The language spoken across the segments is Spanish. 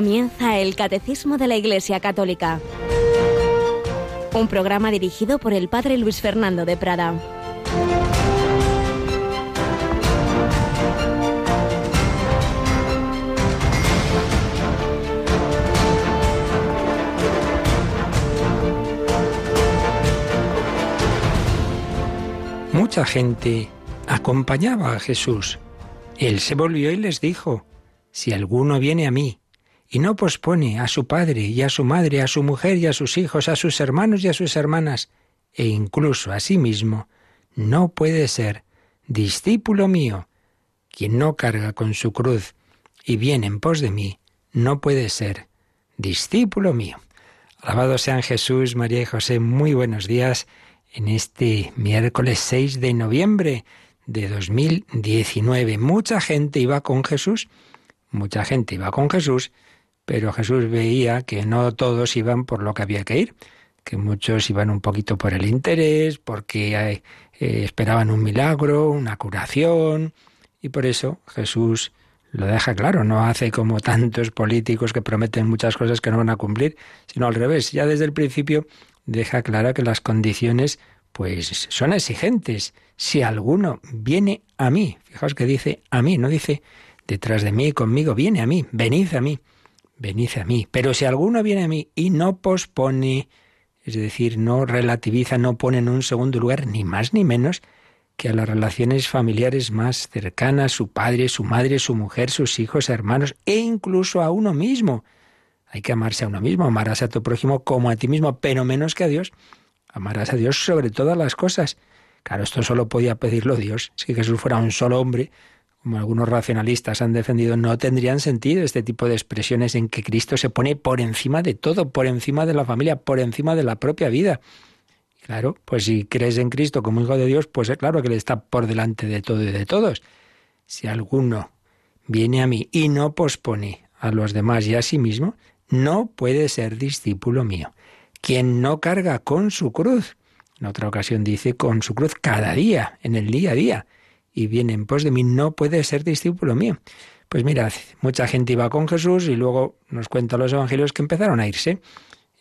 Comienza el Catecismo de la Iglesia Católica, un programa dirigido por el Padre Luis Fernando de Prada. Mucha gente acompañaba a Jesús. Él se volvió y les dijo, Si alguno viene a mí y no pospone a su padre y a su madre, a su mujer y a sus hijos, a sus hermanos y a sus hermanas, e incluso a sí mismo, no puede ser discípulo mío. Quien no carga con su cruz y viene en pos de mí, no puede ser discípulo mío. Alabado sean Jesús, María y José, muy buenos días en este miércoles 6 de noviembre de 2019. Mucha gente iba con Jesús, mucha gente iba con Jesús, pero Jesús veía que no todos iban por lo que había que ir, que muchos iban un poquito por el interés, porque eh, eh, esperaban un milagro, una curación, y por eso Jesús lo deja claro, no hace como tantos políticos que prometen muchas cosas que no van a cumplir, sino al revés, ya desde el principio deja clara que las condiciones pues son exigentes. Si alguno viene a mí, fijaos que dice a mí, no dice detrás de mí, conmigo, viene a mí, venid a mí venid a mí. Pero si alguno viene a mí y no pospone, es decir, no relativiza, no pone en un segundo lugar, ni más ni menos, que a las relaciones familiares más cercanas, su padre, su madre, su mujer, sus hijos, hermanos, e incluso a uno mismo. Hay que amarse a uno mismo, amarás a tu prójimo como a ti mismo, pero menos que a Dios. Amarás a Dios sobre todas las cosas. Claro, esto solo podía pedirlo Dios. Si Jesús fuera un solo hombre, como algunos racionalistas han defendido, no tendrían sentido este tipo de expresiones en que Cristo se pone por encima de todo, por encima de la familia, por encima de la propia vida. Claro, pues si crees en Cristo como hijo de Dios, pues es claro que Él está por delante de todo y de todos. Si alguno viene a mí y no pospone a los demás y a sí mismo, no puede ser discípulo mío. Quien no carga con su cruz, en otra ocasión dice con su cruz cada día, en el día a día, y viene en pos de mí, no puede ser discípulo mío. Pues mirad, mucha gente iba con Jesús y luego nos cuentan los evangelios que empezaron a irse.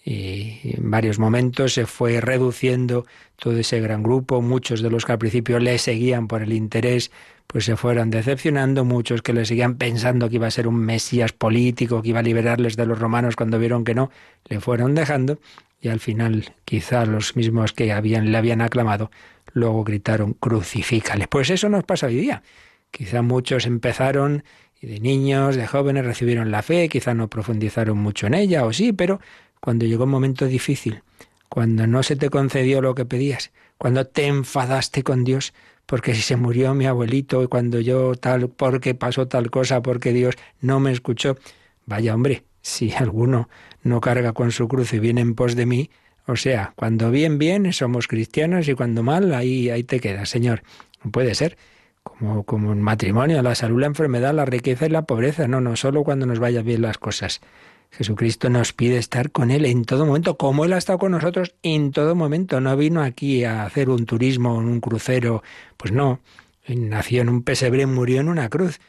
Y en varios momentos se fue reduciendo todo ese gran grupo, muchos de los que al principio le seguían por el interés, pues se fueron decepcionando, muchos que le seguían pensando que iba a ser un mesías político, que iba a liberarles de los romanos cuando vieron que no, le fueron dejando y al final quizá los mismos que habían, le habían aclamado luego gritaron crucifícale. Pues eso nos pasa hoy día. Quizá muchos empezaron y de niños, de jóvenes recibieron la fe, quizá no profundizaron mucho en ella, o sí, pero cuando llegó un momento difícil, cuando no se te concedió lo que pedías, cuando te enfadaste con Dios, porque si se murió mi abuelito y cuando yo tal, porque pasó tal cosa, porque Dios no me escuchó, vaya hombre, si alguno no carga con su cruz y viene en pos de mí, o sea, cuando bien, bien somos cristianos y cuando mal, ahí, ahí te quedas, Señor. No puede ser. Como, como un matrimonio, la salud, la enfermedad, la riqueza y la pobreza. No, no, solo cuando nos vayan bien las cosas. Jesucristo nos pide estar con Él en todo momento, como Él ha estado con nosotros en todo momento. No vino aquí a hacer un turismo un crucero. Pues no, nació en un pesebre, murió en una cruz.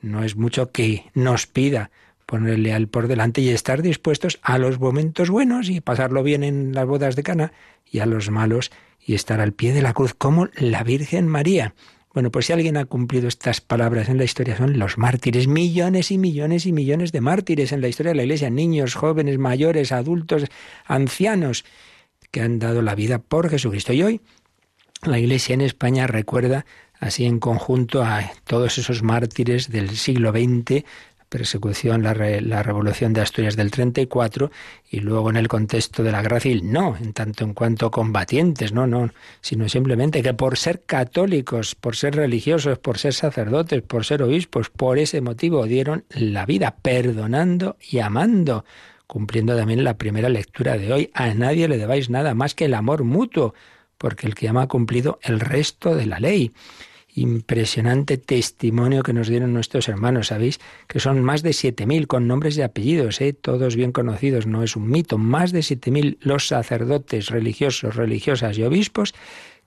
No es mucho que nos pida ponerle al por delante y estar dispuestos a los momentos buenos y pasarlo bien en las bodas de Cana y a los malos y estar al pie de la cruz como la Virgen María. Bueno, pues si alguien ha cumplido estas palabras en la historia son los mártires, millones y millones y millones de mártires en la historia de la Iglesia, niños, jóvenes, mayores, adultos, ancianos, que han dado la vida por Jesucristo. Y hoy la Iglesia en España recuerda así en conjunto a todos esos mártires del siglo XX, persecución, la, la, revolución de Asturias del 34 y luego en el contexto de la guerra civil, no, en tanto en cuanto combatientes, no, no, sino simplemente que por ser católicos, por ser religiosos, por ser sacerdotes, por ser obispos, por ese motivo dieron la vida perdonando y amando, cumpliendo también la primera lectura de hoy, a nadie le debáis nada más que el amor mutuo, porque el que ama ha cumplido el resto de la ley impresionante testimonio que nos dieron nuestros hermanos, ¿sabéis? Que son más de 7.000 con nombres y apellidos, ¿eh? todos bien conocidos, no es un mito, más de 7.000 los sacerdotes religiosos, religiosas y obispos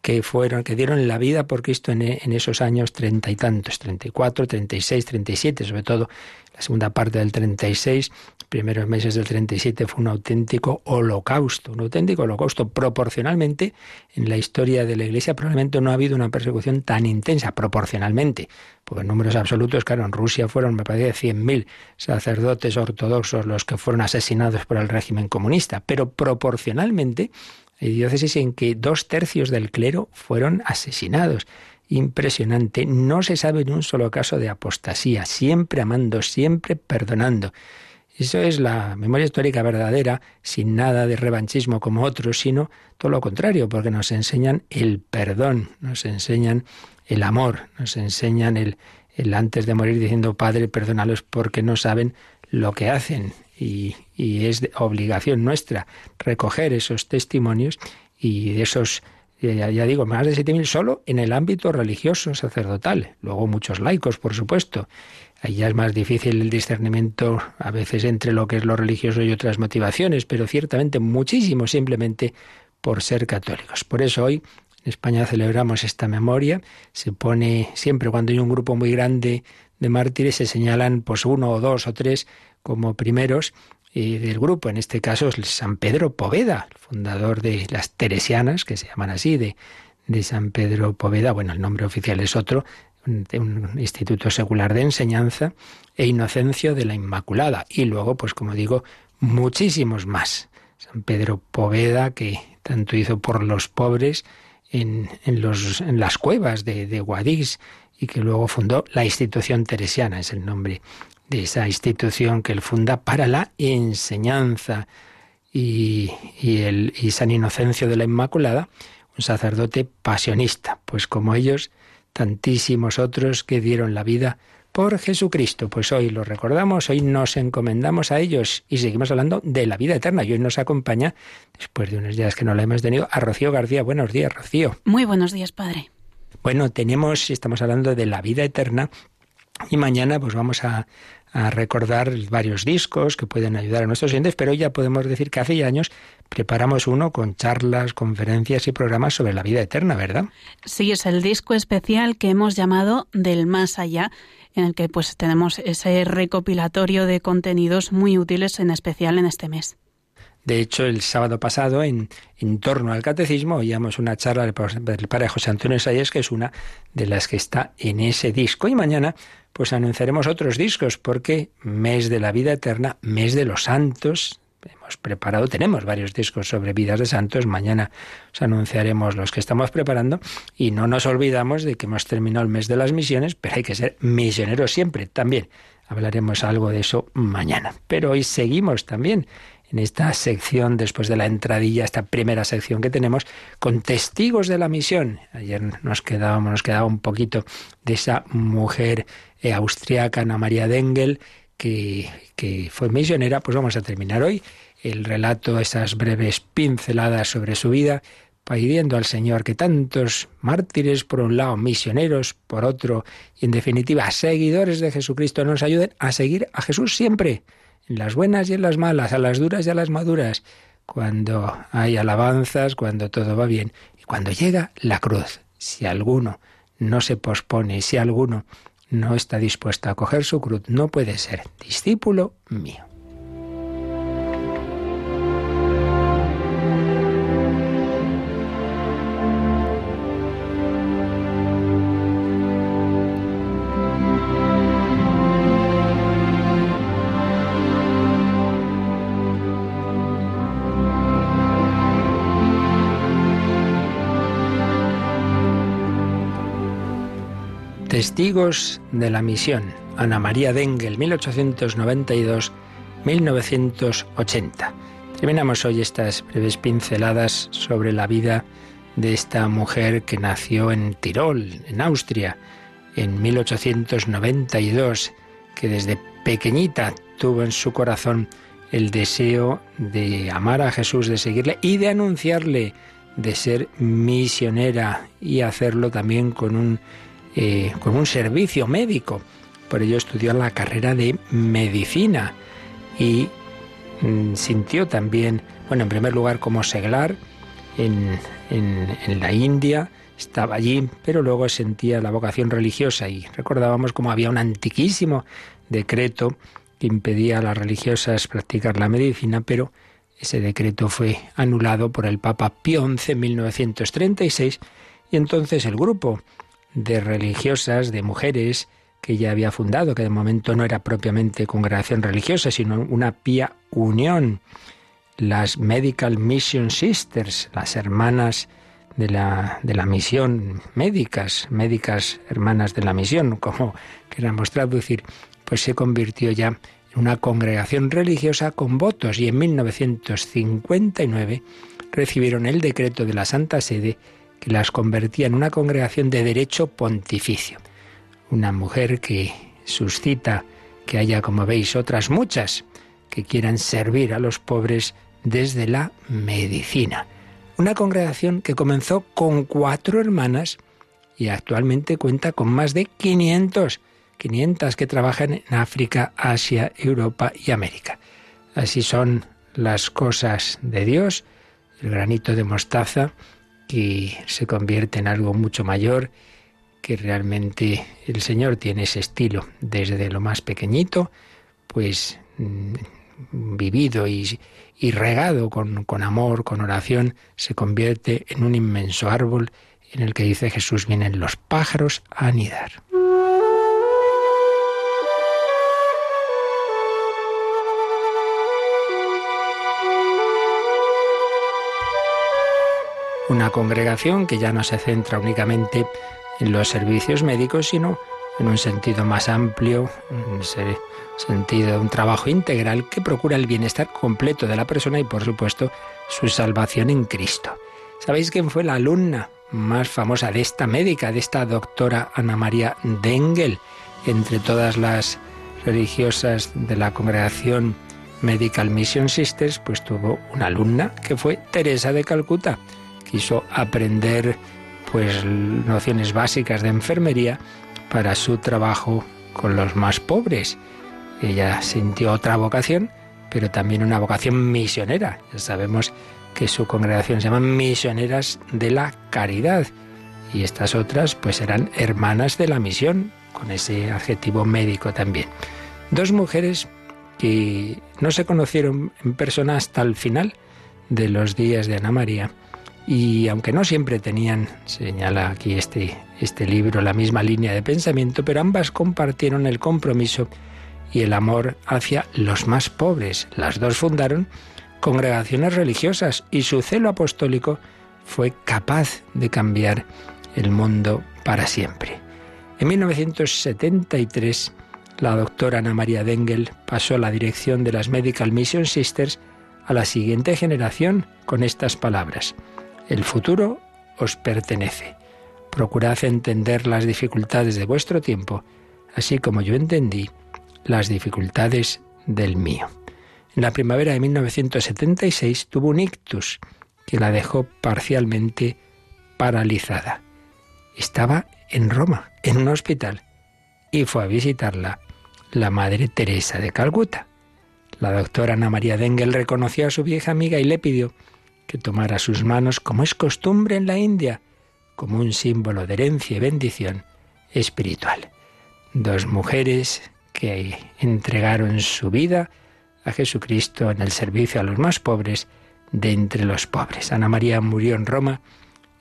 que fueron, que dieron la vida por Cristo en, en esos años treinta y tantos, treinta y cuatro, treinta y seis, treinta y siete, sobre todo la segunda parte del 36, primeros meses del 37 fue un auténtico holocausto, un auténtico holocausto. Proporcionalmente, en la historia de la Iglesia probablemente no ha habido una persecución tan intensa, proporcionalmente, porque números absolutos, claro, en Rusia fueron, me parece, 100.000 sacerdotes ortodoxos los que fueron asesinados por el régimen comunista, pero proporcionalmente hay diócesis en que dos tercios del clero fueron asesinados impresionante. No se sabe en un solo caso de apostasía, siempre amando, siempre perdonando. Eso es la memoria histórica verdadera, sin nada de revanchismo como otros, sino todo lo contrario, porque nos enseñan el perdón, nos enseñan el amor, nos enseñan el, antes de morir diciendo, Padre, perdónalos porque no saben lo que hacen. Y, es obligación nuestra recoger esos testimonios y esos ya, ya, digo, más de 7.000 solo en el ámbito religioso, sacerdotal. Luego muchos laicos, por supuesto. Ahí ya es más difícil el discernimiento a veces entre lo que es lo religioso y otras motivaciones, pero ciertamente muchísimo simplemente por ser católicos. Por eso hoy en España celebramos esta memoria. Se pone siempre cuando hay un grupo muy grande de mártires, se señalan pues uno o dos o tres como primeros del grupo, en este caso es San Pedro Poveda, el fundador de las Teresianas, que se llaman así, de, de San Pedro Poveda, bueno, el nombre oficial es otro, un instituto secular de enseñanza, e Inocencio de la Inmaculada. Y luego, pues como digo, muchísimos más. San Pedro Poveda, que tanto hizo por los pobres en, en, los, en las cuevas de, de Guadix, y que luego fundó la institución teresiana, es el nombre de esa institución que él funda para la enseñanza. Y, el, y San Inocencio de la Inmaculada, un sacerdote pasionista, pues como ellos, tantísimos otros que dieron la vida por Jesucristo. Pues hoy lo recordamos, hoy nos encomendamos a ellos y seguimos hablando de la vida eterna. Y hoy nos acompaña, después de unos días que no la hemos tenido, a Rocío García. Buenos días, Rocío. Muy buenos días, Padre. Bueno, tenemos, estamos hablando de la vida eterna y mañana pues vamos a, recordar varios discos que pueden ayudar a nuestros oyentes, pero ya podemos decir que hace años preparamos uno con charlas, conferencias y programas sobre la vida eterna, ¿verdad? Sí, es el disco especial que hemos llamado Del Más Allá, en el que pues tenemos ese recopilatorio de contenidos muy útiles, en especial en este mes. De hecho, el sábado pasado, en, torno al catecismo, oíamos una charla del padre José Antonio Sayes, que es una de las que está en ese disco. Y mañana pues anunciaremos otros discos, porque mes de la vida eterna, mes de los santos, hemos preparado, tenemos varios discos sobre vidas de santos, mañana os anunciaremos los que estamos preparando y no nos olvidamos de que hemos terminado el mes de las misiones, pero hay que ser misioneros siempre también. Hablaremos algo de eso mañana. Pero hoy seguimos también en esta sección, después de la entradilla, esta primera sección que tenemos, con testigos de la misión. Ayer nos quedábamos, nos quedaba un poquito de esa mujer eh, austriaca, Ana María Dengel, que, que fue misionera. Pues vamos a terminar hoy el relato, esas breves pinceladas sobre su vida, pidiendo al Señor que tantos mártires, por un lado, misioneros, por otro, y en definitiva, seguidores de Jesucristo, nos ayuden a seguir a Jesús siempre en las buenas y en las malas, a las duras y a las maduras, cuando hay alabanzas, cuando todo va bien y cuando llega la cruz. Si alguno no se pospone, si alguno no está dispuesto a coger su cruz, no puede ser discípulo mío. Testigos de la Misión, Ana María Dengel, 1892-1980. Terminamos hoy estas breves pinceladas sobre la vida de esta mujer que nació en Tirol, en Austria, en 1892, que desde pequeñita tuvo en su corazón el deseo de amar a Jesús, de seguirle y de anunciarle, de ser misionera y hacerlo también con un eh, con un servicio médico. Por ello estudió la carrera de medicina y mm, sintió también, bueno, en primer lugar como seglar en, en, la India, estaba allí, pero luego sentía la vocación religiosa y recordábamos como había un antiquísimo decreto que impedía a las religiosas practicar la medicina, pero ese decreto fue anulado por el Papa Pío XI en 1936 y entonces el grupo de religiosas, de mujeres que ella había fundado, que de momento no era propiamente congregación religiosa, sino una pía unión, las Medical Mission Sisters, las hermanas de la, de la misión, médicas, médicas hermanas de la misión, como queramos traducir, pues se convirtió ya en una congregación religiosa con votos y en 1959 recibieron el decreto de la Santa Sede que las convertía en una congregación de derecho pontificio. Una mujer que suscita que haya, como veis, otras muchas que quieran servir a los pobres desde la medicina. Una congregación que comenzó con cuatro hermanas y actualmente cuenta con más de 500, 500 que trabajan en África, Asia, Europa y América. Así son las cosas de Dios, el granito de mostaza que se convierte en algo mucho mayor, que realmente el Señor tiene ese estilo desde lo más pequeñito, pues mm, vivido y, regado con, con amor, con oración, se convierte en un inmenso árbol en el que dice Jesús vienen los pájaros a anidar. Una congregación que ya no se centra únicamente en los servicios médicos, sino en un sentido más amplio, en sentido de un trabajo integral que procura el bienestar completo de la persona y, por supuesto, su salvación en Cristo. ¿Sabéis quién fue la alumna más famosa de esta médica, de esta doctora Ana María Dengel? Entre todas las religiosas de la congregación Medical Mission Sisters, pues tuvo una alumna que fue Teresa de Calcuta quiso aprender pues nociones básicas de enfermería para su trabajo con los más pobres. Ella sintió otra vocación, pero también una vocación misionera. Ya sabemos que su congregación se llama Misioneras de la Caridad y estas otras pues eran hermanas de la misión, con ese adjetivo médico también. Dos mujeres que no se conocieron en persona hasta el final de los días de Ana María, y aunque no siempre tenían, señala aquí este, este libro, la misma línea de pensamiento, pero ambas compartieron el compromiso y el amor hacia los más pobres. Las dos fundaron congregaciones religiosas y su celo apostólico fue capaz de cambiar el mundo para siempre. En 1973, la doctora Ana María Dengel pasó la dirección de las Medical Mission Sisters a la siguiente generación con estas palabras. El futuro os pertenece. Procurad entender las dificultades de vuestro tiempo, así como yo entendí las dificultades del mío. En la primavera de 1976 tuvo un ictus que la dejó parcialmente paralizada. Estaba en Roma, en un hospital, y fue a visitarla la Madre Teresa de Calcuta. La doctora Ana María Dengel reconoció a su vieja amiga y le pidió que tomara sus manos, como es costumbre en la India, como un símbolo de herencia y bendición espiritual. Dos mujeres que entregaron su vida a Jesucristo en el servicio a los más pobres de entre los pobres. Ana María murió en Roma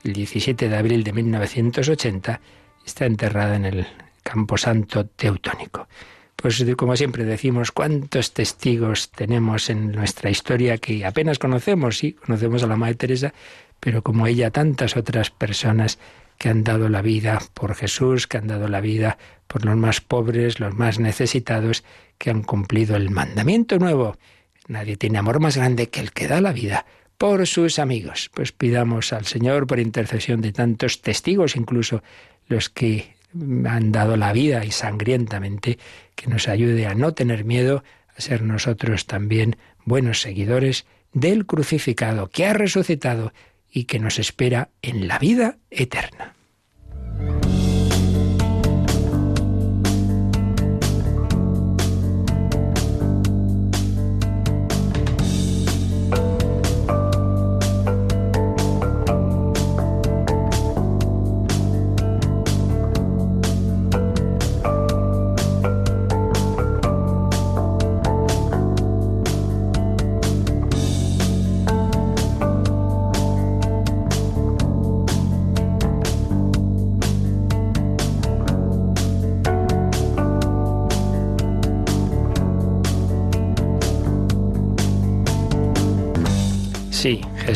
el 17 de abril de 1980 está enterrada en el Camposanto Teutónico. Pues como siempre decimos, cuántos testigos tenemos en nuestra historia que apenas conocemos, sí, conocemos a la Madre Teresa, pero como ella tantas otras personas que han dado la vida por Jesús, que han dado la vida por los más pobres, los más necesitados, que han cumplido el mandamiento nuevo. Nadie tiene amor más grande que el que da la vida por sus amigos. Pues pidamos al Señor por intercesión de tantos testigos, incluso los que han dado la vida y sangrientamente, que nos ayude a no tener miedo, a ser nosotros también buenos seguidores del crucificado que ha resucitado y que nos espera en la vida eterna.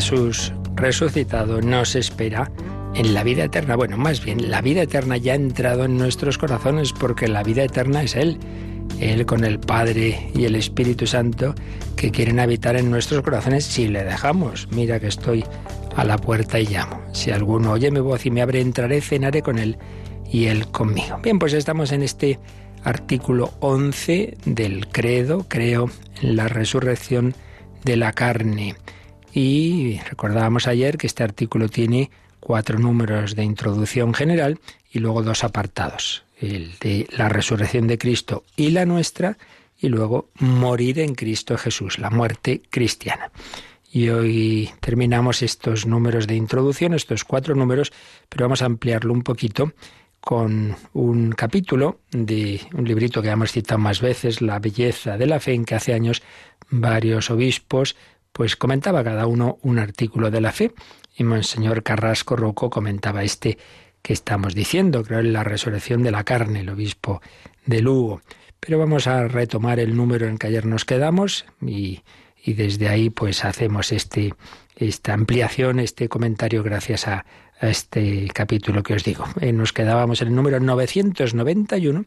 Jesús resucitado nos espera en la vida eterna. Bueno, más bien, la vida eterna ya ha entrado en nuestros corazones porque la vida eterna es Él. Él con el Padre y el Espíritu Santo que quieren habitar en nuestros corazones si le dejamos. Mira que estoy a la puerta y llamo. Si alguno oye mi voz y me abre, entraré, cenaré con Él y Él conmigo. Bien, pues estamos en este artículo 11 del credo, creo en la resurrección de la carne. Y recordábamos ayer que este artículo tiene cuatro números de introducción general y luego dos apartados, el de la resurrección de Cristo y la nuestra, y luego morir en Cristo Jesús, la muerte cristiana. Y hoy terminamos estos números de introducción, estos cuatro números, pero vamos a ampliarlo un poquito con un capítulo de un librito que hemos citado más veces, La belleza de la fe, en que hace años varios obispos pues comentaba cada uno un artículo de la fe y Monseñor Carrasco Roco comentaba este que estamos diciendo, creo en la resurrección de la carne, el obispo de Lugo. Pero vamos a retomar el número en que ayer nos quedamos y, y desde ahí pues hacemos este, esta ampliación, este comentario gracias a, a este capítulo que os digo. Eh, nos quedábamos en el número 991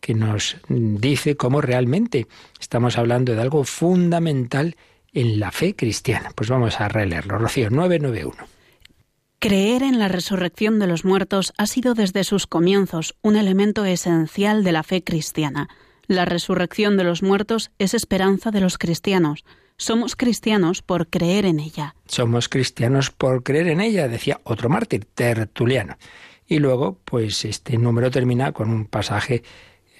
que nos dice cómo realmente estamos hablando de algo fundamental en la fe cristiana. Pues vamos a releerlo. Rocío 991. Creer en la resurrección de los muertos ha sido desde sus comienzos un elemento esencial de la fe cristiana. La resurrección de los muertos es esperanza de los cristianos. Somos cristianos por creer en ella. Somos cristianos por creer en ella, decía otro mártir, Tertuliano. Y luego, pues este número termina con un pasaje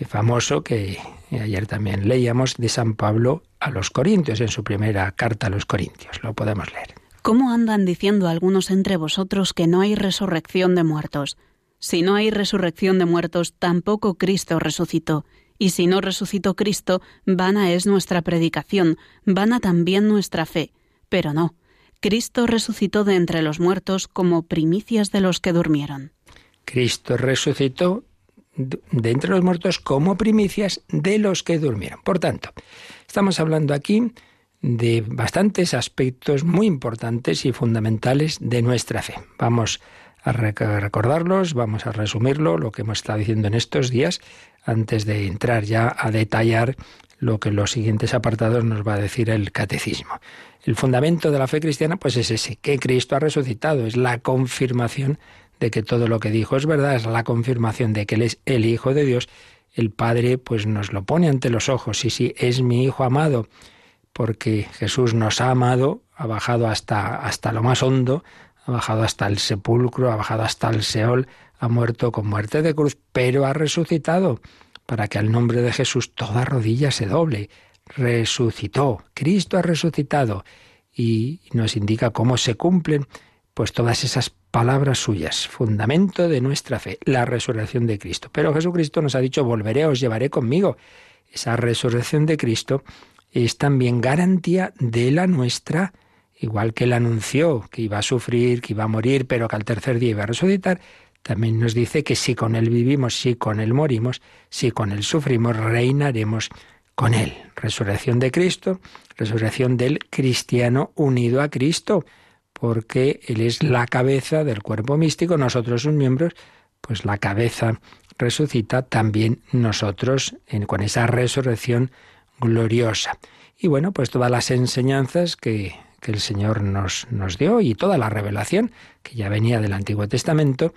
famoso que ayer también leíamos de San Pablo a los Corintios, en su primera carta a los Corintios. Lo podemos leer. ¿Cómo andan diciendo algunos entre vosotros que no hay resurrección de muertos? Si no hay resurrección de muertos, tampoco Cristo resucitó. Y si no resucitó Cristo, vana es nuestra predicación, vana también nuestra fe. Pero no, Cristo resucitó de entre los muertos como primicias de los que durmieron. Cristo resucitó de entre los muertos como primicias de los que durmieron. Por tanto, estamos hablando aquí de bastantes aspectos muy importantes y fundamentales de nuestra fe. Vamos a recordarlos, vamos a resumirlo, lo que hemos estado diciendo en estos días, antes de entrar ya a detallar lo que en los siguientes apartados nos va a decir el catecismo. El fundamento de la fe cristiana, pues es ese, que Cristo ha resucitado, es la confirmación de que todo lo que dijo es verdad, es la confirmación de que Él es el Hijo de Dios, el Padre pues nos lo pone ante los ojos. Sí, sí, es mi Hijo amado, porque Jesús nos ha amado, ha bajado hasta, hasta lo más hondo, ha bajado hasta el sepulcro, ha bajado hasta el Seol, ha muerto con muerte de cruz, pero ha resucitado, para que al nombre de Jesús toda rodilla se doble. Resucitó, Cristo ha resucitado y nos indica cómo se cumplen pues todas esas palabras suyas, fundamento de nuestra fe, la resurrección de Cristo. Pero Jesucristo nos ha dicho, volveré, os llevaré conmigo. Esa resurrección de Cristo es también garantía de la nuestra, igual que él anunció que iba a sufrir, que iba a morir, pero que al tercer día iba a resucitar, también nos dice que si con él vivimos, si con él morimos, si con él sufrimos, reinaremos con él. Resurrección de Cristo, resurrección del cristiano unido a Cristo porque Él es la cabeza del cuerpo místico, nosotros sus miembros, pues la cabeza resucita también nosotros con esa resurrección gloriosa. Y bueno, pues todas las enseñanzas que, que el Señor nos, nos dio y toda la revelación que ya venía del Antiguo Testamento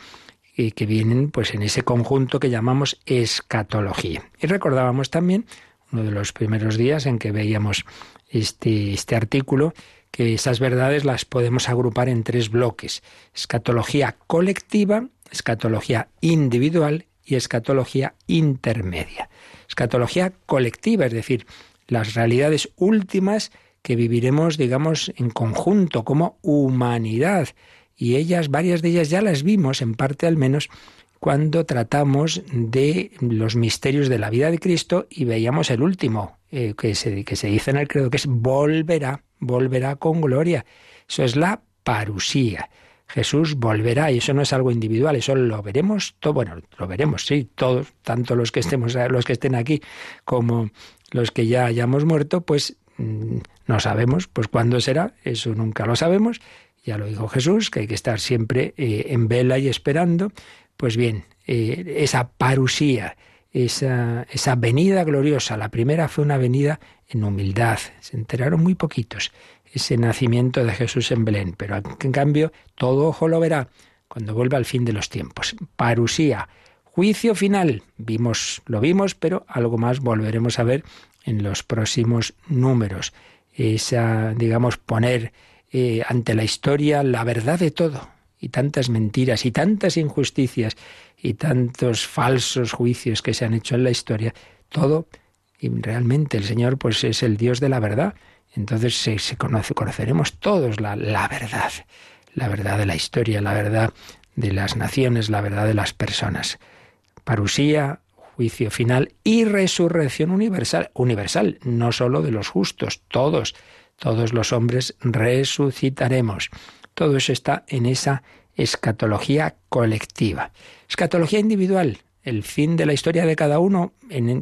y que vienen pues en ese conjunto que llamamos escatología. Y recordábamos también uno de los primeros días en que veíamos este, este artículo que esas verdades las podemos agrupar en tres bloques. Escatología colectiva, escatología individual y escatología intermedia. Escatología colectiva, es decir, las realidades últimas que viviremos, digamos, en conjunto, como humanidad. Y ellas, varias de ellas ya las vimos, en parte al menos, cuando tratamos de los misterios de la vida de Cristo y veíamos el último, eh, que, se, que se dice en el credo, que es volverá volverá con gloria. Eso es la parusía. Jesús volverá y eso no es algo individual, eso lo veremos todo, bueno, lo veremos, sí, todos, tanto los que estemos los que estén aquí como los que ya hayamos muerto, pues mm, no sabemos, pues cuándo será, eso nunca lo sabemos. Ya lo dijo Jesús, que hay que estar siempre eh, en vela y esperando. Pues bien, eh, esa parusía, esa, esa venida gloriosa, la primera fue una venida en humildad, se enteraron muy poquitos ese nacimiento de Jesús en Belén, pero en cambio todo ojo lo verá cuando vuelva al fin de los tiempos. Parusía, juicio final, vimos, lo vimos, pero algo más volveremos a ver en los próximos números. Esa, digamos, poner eh, ante la historia la verdad de todo, y tantas mentiras, y tantas injusticias, y tantos falsos juicios que se han hecho en la historia, todo, y realmente el Señor pues es el Dios de la verdad. Entonces se, conoce, conoceremos todos la, la verdad, la verdad de la historia, la verdad de las naciones, la verdad de las personas. Parusía, juicio final y resurrección universal, universal, no solo de los justos, todos, todos los hombres resucitaremos. Todo eso está en esa escatología colectiva. Escatología individual, el fin de la historia de cada uno,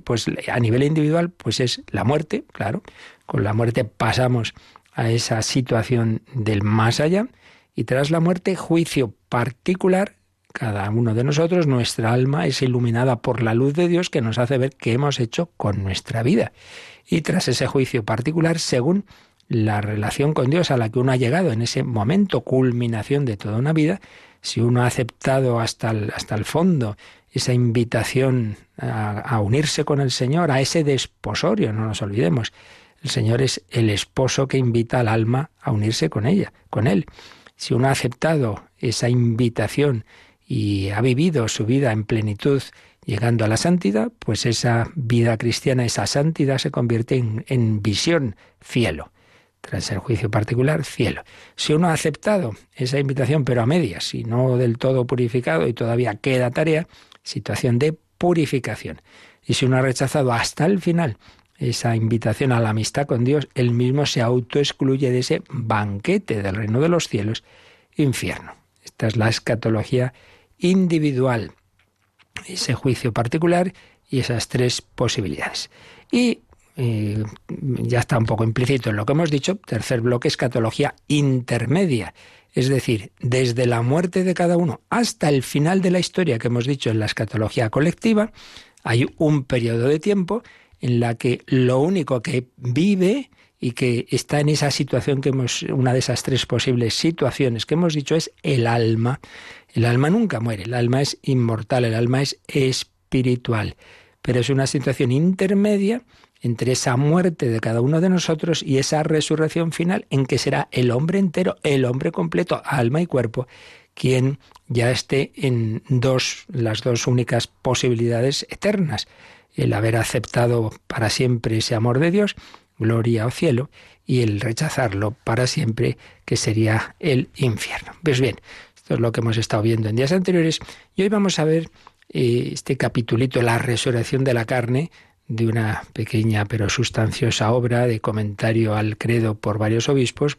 pues a nivel individual, pues es la muerte, claro. Con la muerte pasamos a esa situación del más allá y tras la muerte juicio particular. Cada uno de nosotros, nuestra alma es iluminada por la luz de Dios que nos hace ver qué hemos hecho con nuestra vida. Y tras ese juicio particular, según la relación con Dios a la que uno ha llegado en ese momento, culminación de toda una vida, si uno ha aceptado hasta el, hasta el fondo esa invitación a, unirse con el Señor, a ese desposorio, no nos olvidemos. El Señor es el esposo que invita al alma a unirse con ella, con él. Si uno ha aceptado esa invitación y ha vivido su vida en plenitud, llegando a la santidad, pues esa vida cristiana, esa santidad se convierte en, en visión, cielo tras el juicio particular, cielo. Si uno ha aceptado esa invitación, pero a medias, y no del todo purificado y todavía queda tarea, situación de purificación. Y si uno ha rechazado hasta el final esa invitación a la amistad con Dios, él mismo se autoexcluye de ese banquete del reino de los cielos, infierno. Esta es la escatología individual, ese juicio particular y esas tres posibilidades. Y ya está un poco implícito en lo que hemos dicho, tercer bloque, escatología intermedia, es decir, desde la muerte de cada uno hasta el final de la historia que hemos dicho en la escatología colectiva, hay un periodo de tiempo en la que lo único que vive y que está en esa situación que hemos, una de esas tres posibles situaciones que hemos dicho es el alma. El alma nunca muere, el alma es inmortal, el alma es espiritual, pero es una situación intermedia entre esa muerte de cada uno de nosotros y esa resurrección final en que será el hombre entero, el hombre completo, alma y cuerpo, quien ya esté en dos, las dos únicas posibilidades eternas, el haber aceptado para siempre ese amor de Dios, gloria o cielo, y el rechazarlo para siempre, que sería el infierno. Pues bien, esto es lo que hemos estado viendo en días anteriores, y hoy vamos a ver eh, este capitulito, la resurrección de la carne, de una pequeña pero sustanciosa obra de comentario al credo por varios obispos,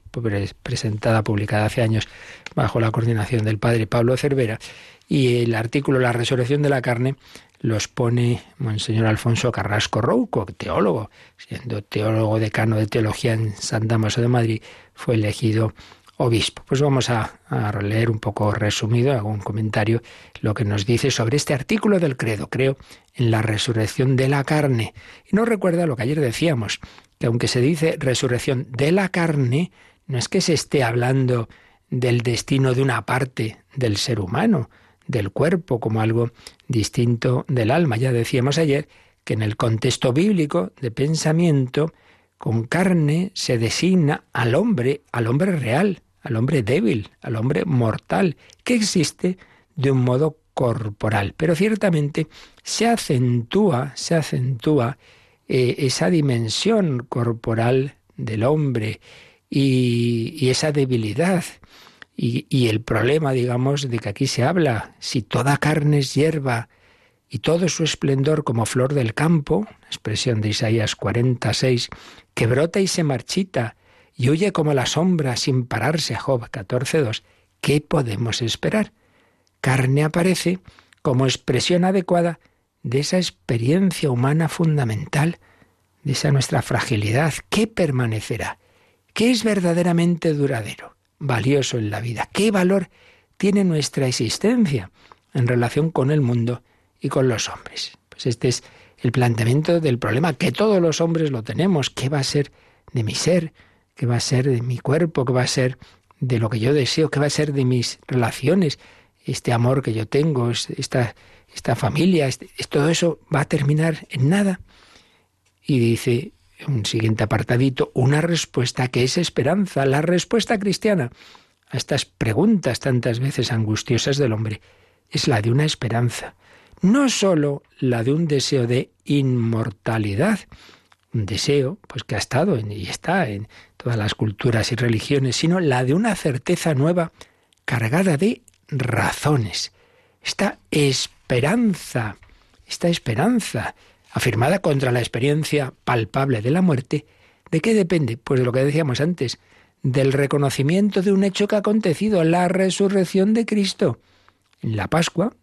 presentada, publicada hace años bajo la coordinación del padre Pablo Cervera, y el artículo La resurrección de la carne los pone Monseñor Alfonso Carrasco Rouco, teólogo, siendo teólogo decano de teología en San Damaso de Madrid, fue elegido obispo. Pues vamos a, leer un poco resumido, algún comentario, lo que nos dice sobre este artículo del credo. Creo en la resurrección de la carne. Y nos recuerda lo que ayer decíamos, que aunque se dice resurrección de la carne, no es que se esté hablando del destino de una parte del ser humano, del cuerpo, como algo distinto del alma. Ya decíamos ayer que en el contexto bíblico de pensamiento, con carne se designa al hombre, al hombre real, al hombre débil, al hombre mortal, que existe de un modo corporal. Pero ciertamente se acentúa, se acentúa eh, esa dimensión corporal del hombre y, esa debilidad. Y, y, el problema, digamos, de que aquí se habla, si toda carne es hierba y todo su esplendor como flor del campo, expresión de Isaías 46, que brota y se marchita, y huye como la sombra sin pararse. Job 14.2. ¿Qué podemos esperar? Carne aparece como expresión adecuada de esa experiencia humana fundamental de esa nuestra fragilidad. ¿Qué permanecerá? ¿Qué es verdaderamente duradero, valioso en la vida? ¿Qué valor tiene nuestra existencia en relación con el mundo y con los hombres? Pues este es el planteamiento del problema que todos los hombres lo tenemos. ¿Qué va a ser de mi ser? ¿Qué va a ser de mi cuerpo? ¿Qué va a ser de lo que yo deseo? ¿Qué va a ser de mis relaciones? Este amor que yo tengo, esta, esta familia, este, todo eso va a terminar en nada. Y dice un siguiente apartadito, una respuesta que es esperanza, la respuesta cristiana a estas preguntas tantas veces angustiosas del hombre es la de una esperanza, no sólo la de un deseo de inmortalidad, un deseo pues que ha estado y está en todas las culturas y religiones, sino la de una certeza nueva cargada de razones. Esta esperanza, esta esperanza afirmada contra la experiencia palpable de la muerte, ¿de qué depende? Pues de lo que decíamos antes, del reconocimiento de un hecho que ha acontecido, la resurrección de Cristo. En la Pascua,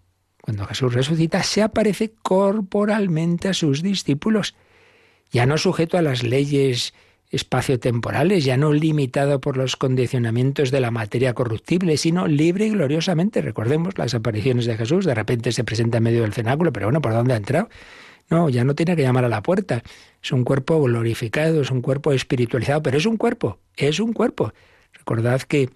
cuando Jesús resucita, se aparece corporalmente a sus discípulos, ya no sujeto a las leyes espaciotemporales, ya no limitado por los condicionamientos de la materia corruptible, sino libre y gloriosamente. Recordemos las apariciones de Jesús, de repente se presenta en medio del cenáculo, pero bueno, ¿por dónde ha entrado? No, ya no tiene que llamar a la puerta. Es un cuerpo glorificado, es un cuerpo espiritualizado, pero es un cuerpo, es un cuerpo. Recordad que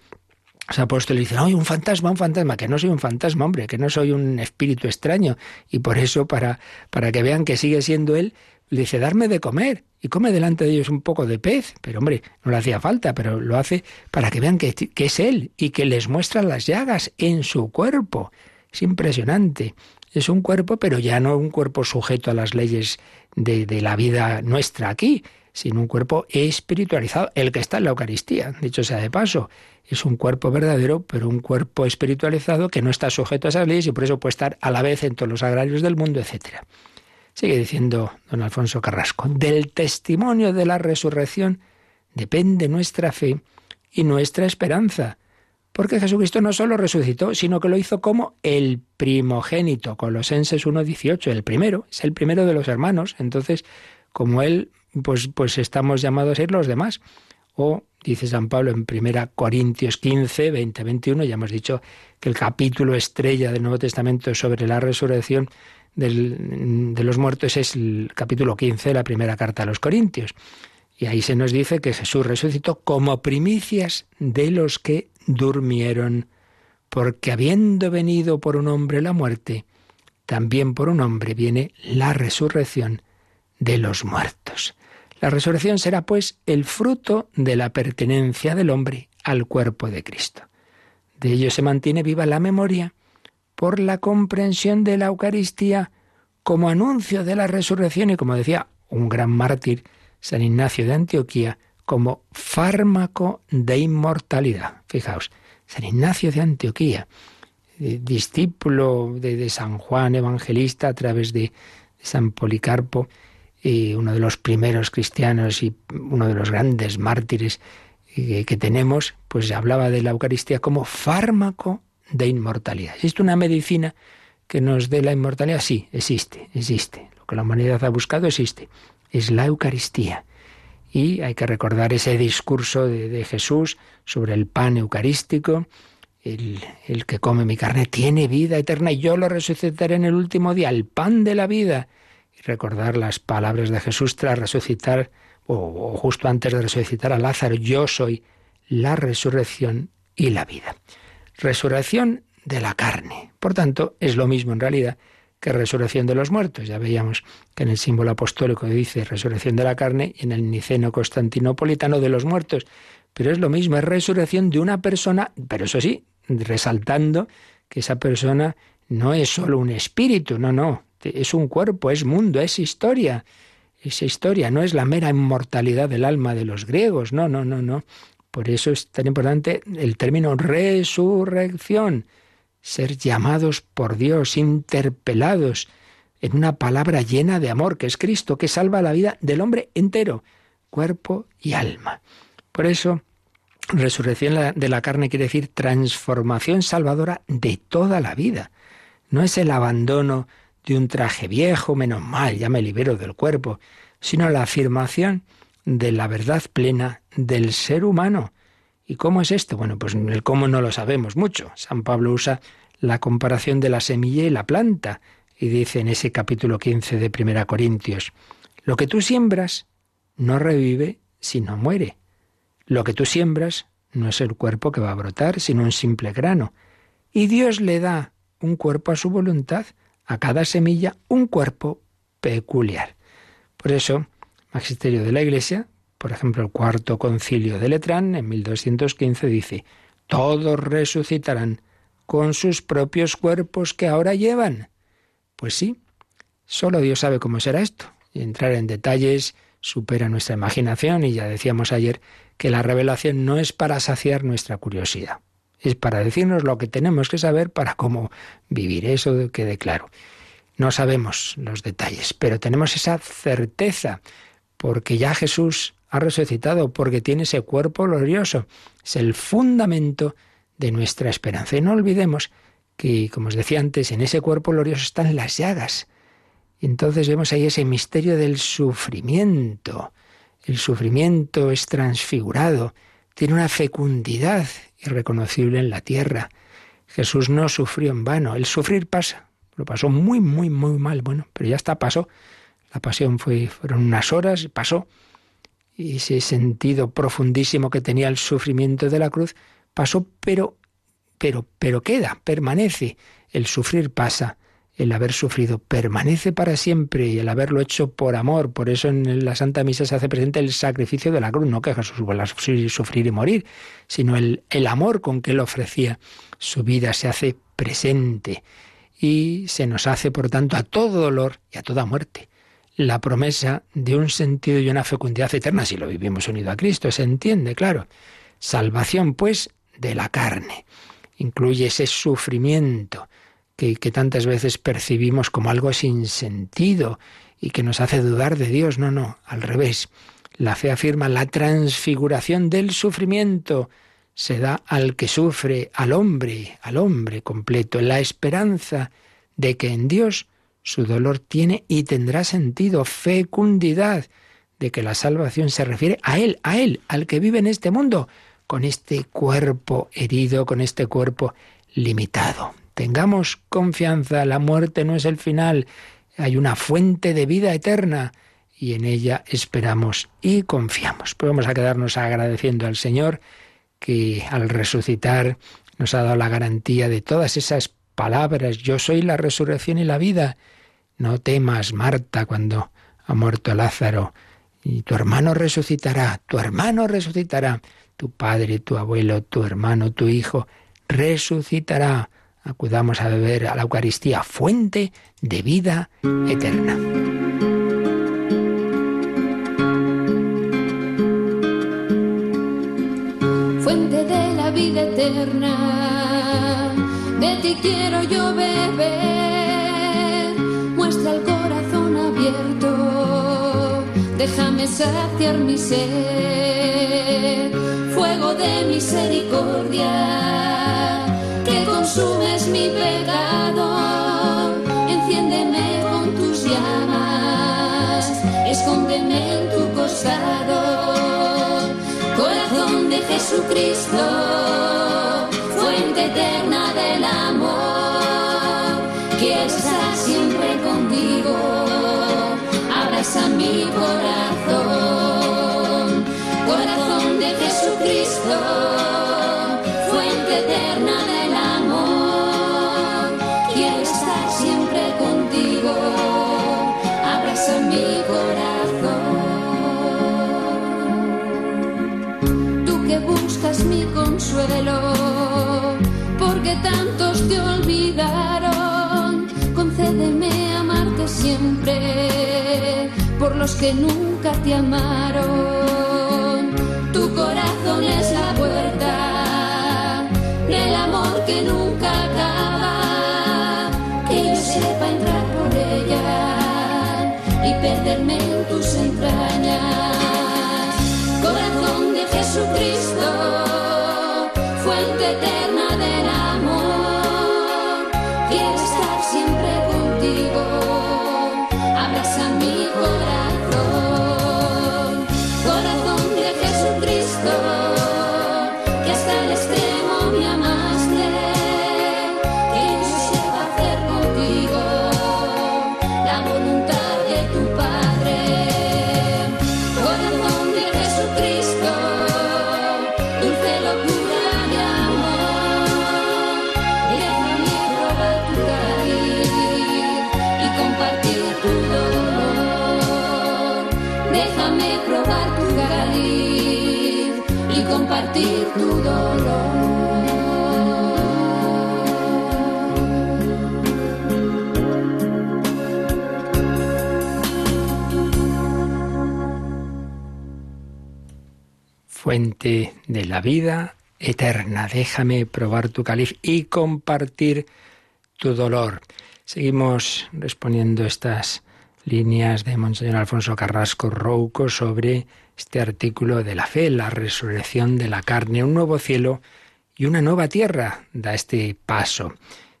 los apóstoles dicen, ¡ay, un fantasma, un fantasma! Que no soy un fantasma, hombre, que no soy un espíritu extraño. Y por eso, para, para que vean que sigue siendo él, le dice, darme de comer. Y come delante de ellos un poco de pez. Pero hombre, no le hacía falta, pero lo hace para que vean que, es él y que les muestra las llagas en su cuerpo. Es impresionante es un cuerpo, pero ya no un cuerpo sujeto a las leyes de, la vida nuestra aquí, sino un cuerpo espiritualizado, el que está en la Eucaristía, dicho sea de paso. Es un cuerpo verdadero, pero un cuerpo espiritualizado que no está sujeto a esas leyes y por eso puede estar a la vez en todos los agrarios del mundo, etc. Sigue diciendo don Alfonso Carrasco, del testimonio de la resurrección depende nuestra fe y nuestra esperanza. Porque Jesucristo no solo resucitó, sino que lo hizo como el primogénito, Colosenses 1.18, el primero, es el primero de los hermanos. Entonces, como Él, pues, pues estamos llamados a ser los demás. O, dice San Pablo en 1 Corintios 15, 20, 21, ya hemos dicho que el capítulo estrella del Nuevo Testamento sobre la resurrección de los muertos es el capítulo 15 de la primera carta a los Corintios. Y ahí se nos dice que Jesús resucitó como primicias de los que durmieron, porque habiendo venido por un hombre la muerte, también por un hombre viene la resurrección de los muertos. La resurrección será pues el fruto de la pertenencia del hombre al cuerpo de Cristo. De ello se mantiene viva la memoria por la comprensión de la Eucaristía como anuncio de la resurrección y como decía un gran mártir, San Ignacio de Antioquía como fármaco de inmortalidad. Fijaos, San Ignacio de Antioquía, eh, discípulo de, San Juan Evangelista a través de, San Policarpo, y uno de los primeros cristianos y uno de los grandes mártires eh, que tenemos, pues hablaba de la Eucaristía como fármaco de inmortalidad. ¿Existe una medicina que nos dé la inmortalidad? Sí, existe, existe. Lo que la humanidad ha buscado existe es la Eucaristía. Y hay que recordar ese discurso de, Jesús sobre el pan eucarístico. El, el, que come mi carne tiene vida eterna y yo lo resucitaré en el último día, el pan de la vida. Y recordar las palabras de Jesús tras resucitar, o justo antes de resucitar a Lázaro, yo soy la resurrección y la vida. Resurrección de la carne. Por tanto, es lo mismo en realidad que resurrección de los muertos. Ya veíamos que en el símbolo apostólico dice resurrección de la carne y en el niceno constantinopolitano de los muertos. Pero es lo mismo, es resurrección de una persona, pero eso sí, resaltando que esa persona no es solo un espíritu, no, no, es un cuerpo, es mundo, es historia. Esa historia no es la mera inmortalidad del alma de los griegos, no, no, no, no. Por eso es tan importante el término resurrección ser llamados por Dios, interpelados en una palabra llena de amor, que es Cristo, que salva la vida del hombre entero, cuerpo y alma. Por eso, resurrección de la carne quiere decir transformación salvadora de toda la vida. No es el abandono de un traje viejo, menos mal, ya me libero del cuerpo. sino la afirmación de la verdad plena del ser humano. ¿Y cómo es esto? Bueno, pues el cómo no lo sabemos mucho. San Pablo usa la comparación de la semilla y la planta y dice en ese capítulo 15 de Primera Corintios, lo que tú siembras no revive sino muere. Lo que tú siembras no es el cuerpo que va a brotar, sino un simple grano. Y Dios le da un cuerpo a su voluntad, a cada semilla un cuerpo peculiar. Por eso, Magisterio de la Iglesia, por ejemplo, el cuarto concilio de Letrán, en 1215, dice, todos resucitarán con sus propios cuerpos que ahora llevan. Pues sí, solo Dios sabe cómo será esto. Y entrar en detalles supera nuestra imaginación y ya decíamos ayer que la revelación no es para saciar nuestra curiosidad, es para decirnos lo que tenemos que saber para cómo vivir. Eso quede claro. No sabemos los detalles, pero tenemos esa certeza porque ya Jesús ha resucitado, porque tiene ese cuerpo glorioso. Es el fundamento de nuestra esperanza. Y no olvidemos que, como os decía antes, en ese cuerpo glorioso están las llagas. Y entonces vemos ahí ese misterio del sufrimiento. El sufrimiento es transfigurado, tiene una fecundidad irreconocible en la tierra. Jesús no sufrió en vano. El sufrir pasa. Lo pasó muy, muy, muy mal. Bueno, pero ya está, pasó. La pasión fue, fueron unas horas, pasó. Y ese sentido profundísimo que tenía el sufrimiento de la cruz pasó, pero, pero, pero queda, permanece. El sufrir pasa, el haber sufrido permanece para siempre y el haberlo hecho por amor. Por eso en la Santa Misa se hace presente el sacrificio de la cruz, no que Jesús vuelva a sufrir y morir, sino el, el amor con que él ofrecía su vida se hace presente y se nos hace, por tanto, a todo dolor y a toda muerte la promesa de un sentido y una fecundidad eterna si lo vivimos unido a Cristo. Se entiende, claro. Salvación, pues, de la carne. Incluye ese sufrimiento que, que tantas veces percibimos como algo sin sentido y que nos hace dudar de Dios. No, no, al revés. La fe afirma la transfiguración del sufrimiento. Se da al que sufre, al hombre, al hombre completo, la esperanza de que en Dios su dolor tiene y tendrá sentido, fecundidad, de que la salvación se refiere a Él, a Él, al que vive en este mundo, con este cuerpo herido, con este cuerpo limitado. Tengamos confianza, la muerte no es el final, hay una fuente de vida eterna y en ella esperamos y confiamos. Pues vamos a quedarnos agradeciendo al Señor que al resucitar nos ha dado la garantía de todas esas palabras, yo soy la resurrección y la vida. No temas, Marta, cuando ha muerto Lázaro, y tu hermano resucitará, tu hermano resucitará, tu padre, tu abuelo, tu hermano, tu hijo, resucitará. Acudamos a beber a la Eucaristía, fuente de vida eterna. Fuente de la vida eterna ti quiero yo beber. Muestra el corazón abierto, déjame saciar mi sed. Fuego de misericordia, que consumes mi pecado. Enciéndeme con tus llamas, escóndeme en tu costado. Corazón de Jesucristo fuente eterna mi corazón, corazón de Jesucristo, fuente eterna del amor. Quiero estar siempre contigo, abraza mi corazón. Tú que buscas mi consuelo porque tantos te olvidaron. Concédeme amarte siempre por los que nunca te amaron. Tu corazón es la puerta del amor que nunca acaba. Que yo sepa entrar por ella y perderme en tus entrañas. Corazón de Jesucristo, fuente de la vida eterna. Déjame probar tu caliz y compartir tu dolor. Seguimos respondiendo estas líneas de Monseñor Alfonso Carrasco Rouco sobre este artículo de la fe, la resurrección de la carne, un nuevo cielo y una nueva tierra da este paso.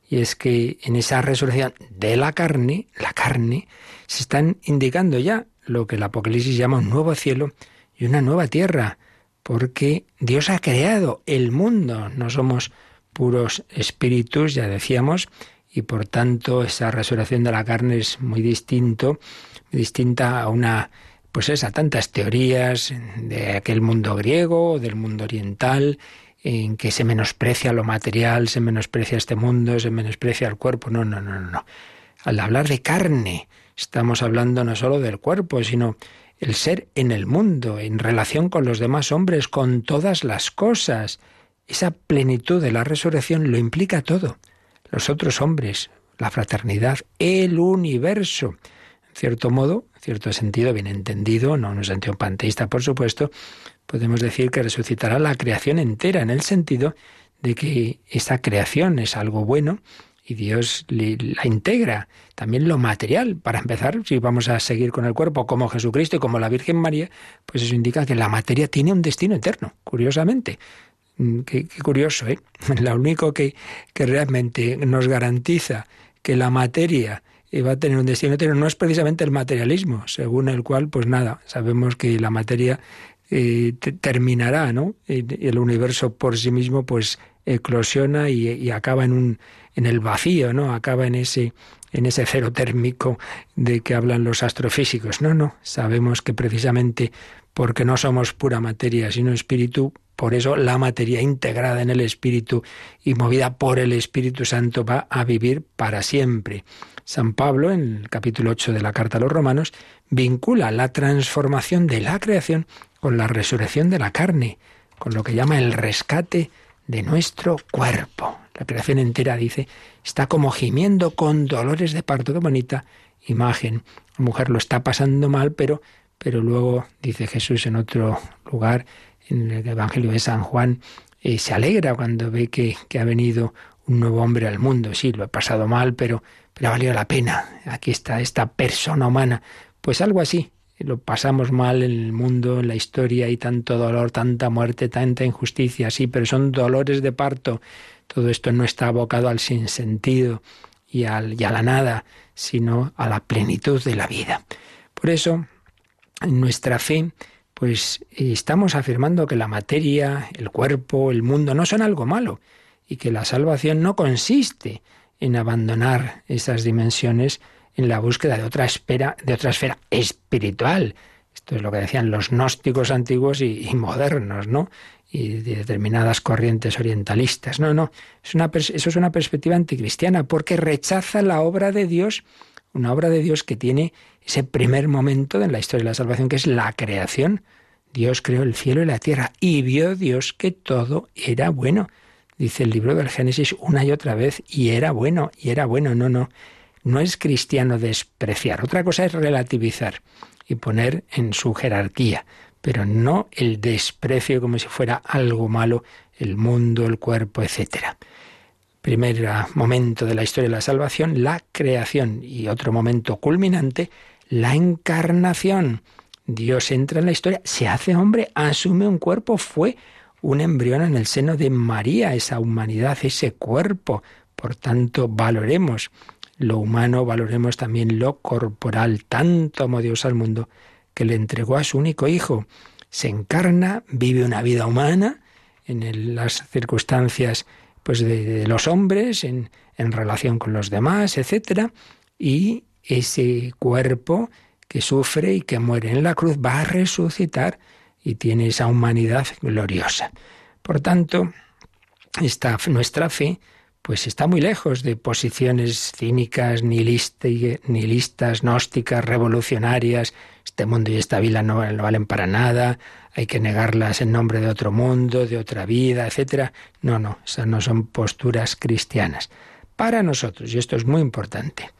Y es que en esa resurrección de la carne, la carne, se están indicando ya lo que el Apocalipsis llama un nuevo cielo y una nueva tierra porque Dios ha creado el mundo, no somos puros espíritus, ya decíamos, y por tanto esa resurrección de la carne es muy distinto, distinta a una pues esa tantas teorías de aquel mundo griego, del mundo oriental, en que se menosprecia lo material, se menosprecia este mundo, se menosprecia el cuerpo. No, no, no, no. Al hablar de carne, estamos hablando no solo del cuerpo, sino el ser en el mundo, en relación con los demás hombres, con todas las cosas. Esa plenitud de la resurrección lo implica todo. Los otros hombres, la fraternidad, el universo. En cierto modo, en cierto sentido, bien entendido, no en un sentido panteísta, por supuesto, podemos decir que resucitará la creación entera, en el sentido de que esa creación es algo bueno y Dios la integra. También lo material, para empezar, si vamos a seguir con el cuerpo como Jesucristo y como la Virgen María, pues eso indica que la materia tiene un destino eterno, curiosamente. Mm, qué, curioso, ¿eh? Lo único que, que realmente nos garantiza que la materia va a tener un destino eterno no es precisamente el materialismo, según el cual, pues nada, sabemos que la materia eh, terminará, ¿no? El universo por sí mismo, pues eclosiona y, acaba en un en el vacío, ¿no? Acaba en ese en ese cero térmico de que hablan los astrofísicos. No, no, sabemos que precisamente porque no somos pura materia, sino espíritu, por eso la materia integrada en el espíritu y movida por el Espíritu Santo va a vivir para siempre. San Pablo, en el capítulo 8 de la carta a los romanos, vincula la transformación de la creación con la resurrección de la carne, con lo que llama el rescate de nuestro cuerpo. La creación entera, dice, está como gimiendo con dolores de parto. Qué bonita imagen. La mujer lo está pasando mal, pero, pero luego, dice Jesús en otro lugar, en el Evangelio de San Juan, eh, se alegra cuando ve que, ha venido un nuevo hombre al mundo. Sí, lo he pasado mal, pero, pero ha valido la pena. Aquí está esta persona humana. Pues algo así lo pasamos mal en el mundo, en la historia, hay tanto dolor, tanta muerte, tanta injusticia, sí, pero son dolores de parto. Todo esto no está abocado al sinsentido y, al, y a la nada, sino a la plenitud de la vida. Por eso, en nuestra fe, pues estamos afirmando que la materia, el cuerpo, el mundo no son algo malo y que la salvación no consiste en abandonar esas dimensiones en la búsqueda de otra esfera, de otra esfera espiritual. Esto es lo que decían los gnósticos antiguos y, modernos, ¿no? Y de determinadas corrientes orientalistas. No, no, eso es una perspectiva anticristiana porque rechaza la obra de Dios, una obra de Dios que tiene ese primer momento en la historia de la salvación, que es la creación. Dios creó el cielo y la tierra y vio Dios que todo era bueno. Dice el libro del Génesis una y otra vez, y era bueno, y era bueno. No, no. No es cristiano despreciar. Otra cosa es relativizar y poner en su jerarquía, pero no el desprecio como si fuera algo malo el mundo, el cuerpo, etc. Primer momento de la historia de la salvación, la creación y otro momento culminante, la encarnación. Dios entra en la historia, se hace hombre, asume un cuerpo, fue un embrión en el seno de María, esa humanidad, ese cuerpo. Por tanto, valoremos lo humano, valoremos también lo corporal. Tanto amó Dios al mundo que le entregó a su único hijo. Se encarna, vive una vida humana en las circunstancias pues de, los hombres, en, relación con los demás, etcétera, y ese cuerpo que sufre y que muere en la cruz va a resucitar y tiene esa humanidad gloriosa. Por tanto, esta, nuestra fe pues está muy lejos de posiciones cínicas, nihilistas, gnósticas, revolucionarias. Este mundo y esta vida no, valen para nada, hay que negarlas en nombre de otro mundo, de otra vida, etc. No, no, esas no son posturas cristianas. Para nosotros, y esto es muy importante,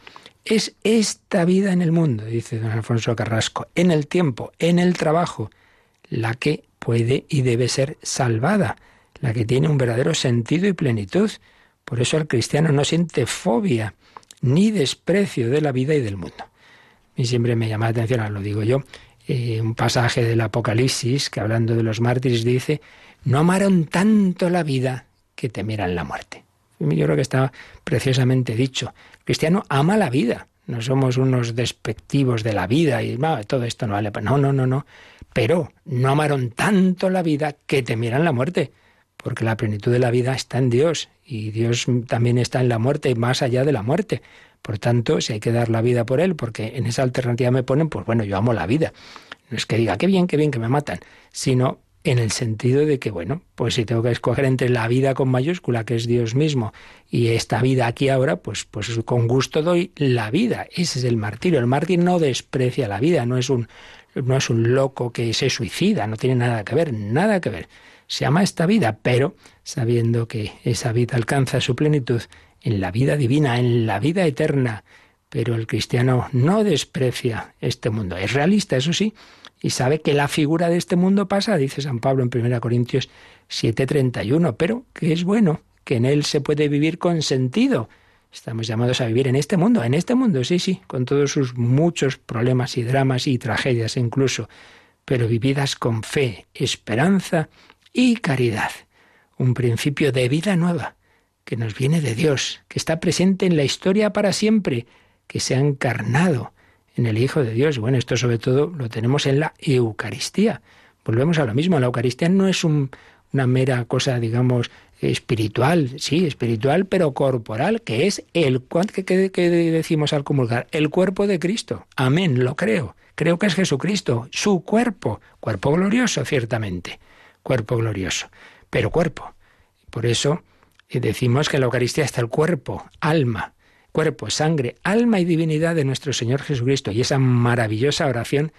es esta vida en el mundo, dice don Alfonso Carrasco, en el tiempo, en el trabajo, la que puede y debe ser salvada, la que tiene un verdadero sentido y plenitud. Por eso el cristiano no siente fobia ni desprecio de la vida y del mundo. Y siempre me llama la atención, lo digo yo, eh, un pasaje del Apocalipsis que hablando de los mártires dice, no amaron tanto la vida que temieran la muerte. Yo creo que está preciosamente dicho. El cristiano ama la vida. No somos unos despectivos de la vida y todo esto no vale. No, no, no, no. Pero no amaron tanto la vida que temieran la muerte porque la plenitud de la vida está en Dios y Dios también está en la muerte más allá de la muerte. Por tanto, si hay que dar la vida por Él, porque en esa alternativa me ponen, pues bueno, yo amo la vida. No es que diga, qué bien, qué bien que me matan, sino en el sentido de que, bueno, pues si tengo que escoger entre la vida con mayúscula, que es Dios mismo, y esta vida aquí ahora, pues, pues con gusto doy la vida. Ese es el martirio. El mártir no desprecia la vida, no es un, no es un loco que se suicida, no tiene nada que ver, nada que ver se ama esta vida, pero sabiendo que esa vida alcanza su plenitud en la vida divina, en la vida eterna. Pero el cristiano no desprecia este mundo. Es realista, eso sí, y sabe que la figura de este mundo pasa, dice San Pablo en 1 Corintios 7:31, pero que es bueno, que en él se puede vivir con sentido. Estamos llamados a vivir en este mundo, en este mundo, sí, sí, con todos sus muchos problemas y dramas y tragedias incluso, pero vividas con fe, esperanza y caridad, un principio de vida nueva que nos viene de Dios, que está presente en la historia para siempre, que se ha encarnado en el Hijo de Dios. Bueno, esto sobre todo lo tenemos en la Eucaristía. Volvemos a lo mismo, la Eucaristía no es una mera cosa, digamos, espiritual, sí, espiritual, pero corporal, que es el que, que decimos al comulgar, el cuerpo de Cristo. Amén, lo creo. Creo que es Jesucristo, su cuerpo, cuerpo glorioso, ciertamente cuerpo glorioso, pero cuerpo. Por eso eh, decimos que la Eucaristía está el cuerpo, alma, cuerpo, sangre, alma y divinidad de nuestro Señor Jesucristo. Y esa maravillosa oración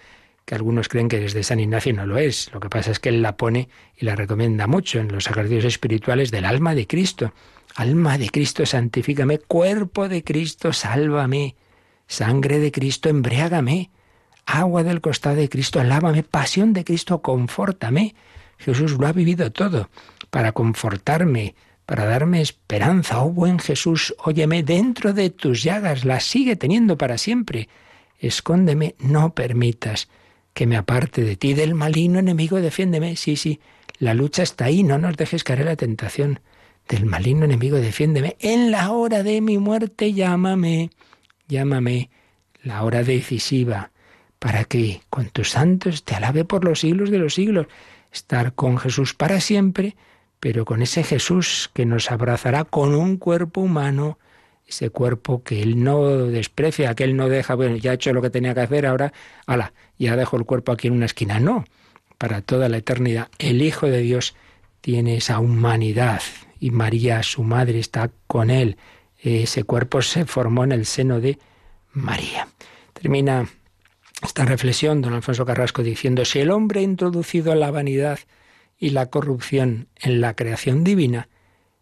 que algunos creen que desde San Ignacio no lo es. Lo que pasa es que él la pone y la recomienda mucho en los ejercicios espirituales del alma de Cristo. Alma de Cristo, santifícame. Cuerpo de Cristo, sálvame. Sangre de Cristo, embriágame. Agua del costado de Cristo, lávame. Pasión de Cristo, confórtame. Jesús lo ha vivido todo para confortarme, para darme esperanza. Oh buen Jesús, óyeme, dentro de tus llagas las sigue teniendo para siempre. Escóndeme, no permitas que me aparte de ti, del maligno enemigo, defiéndeme. Sí, sí, la lucha está ahí, no nos dejes caer en la tentación. Del maligno enemigo, defiéndeme. En la hora de mi muerte, llámame, llámame, la hora decisiva, para que con tus santos te alabe por los siglos de los siglos estar con Jesús para siempre, pero con ese Jesús que nos abrazará con un cuerpo humano, ese cuerpo que Él no desprecia, que Él no deja, bueno, ya he hecho lo que tenía que hacer, ahora, ala, ya dejo el cuerpo aquí en una esquina. No, para toda la eternidad. El Hijo de Dios tiene esa humanidad y María, su madre, está con Él. Ese cuerpo se formó en el seno de María. Termina esta reflexión, don Alfonso Carrasco, diciendo, si el hombre ha introducido la vanidad y la corrupción en la creación divina,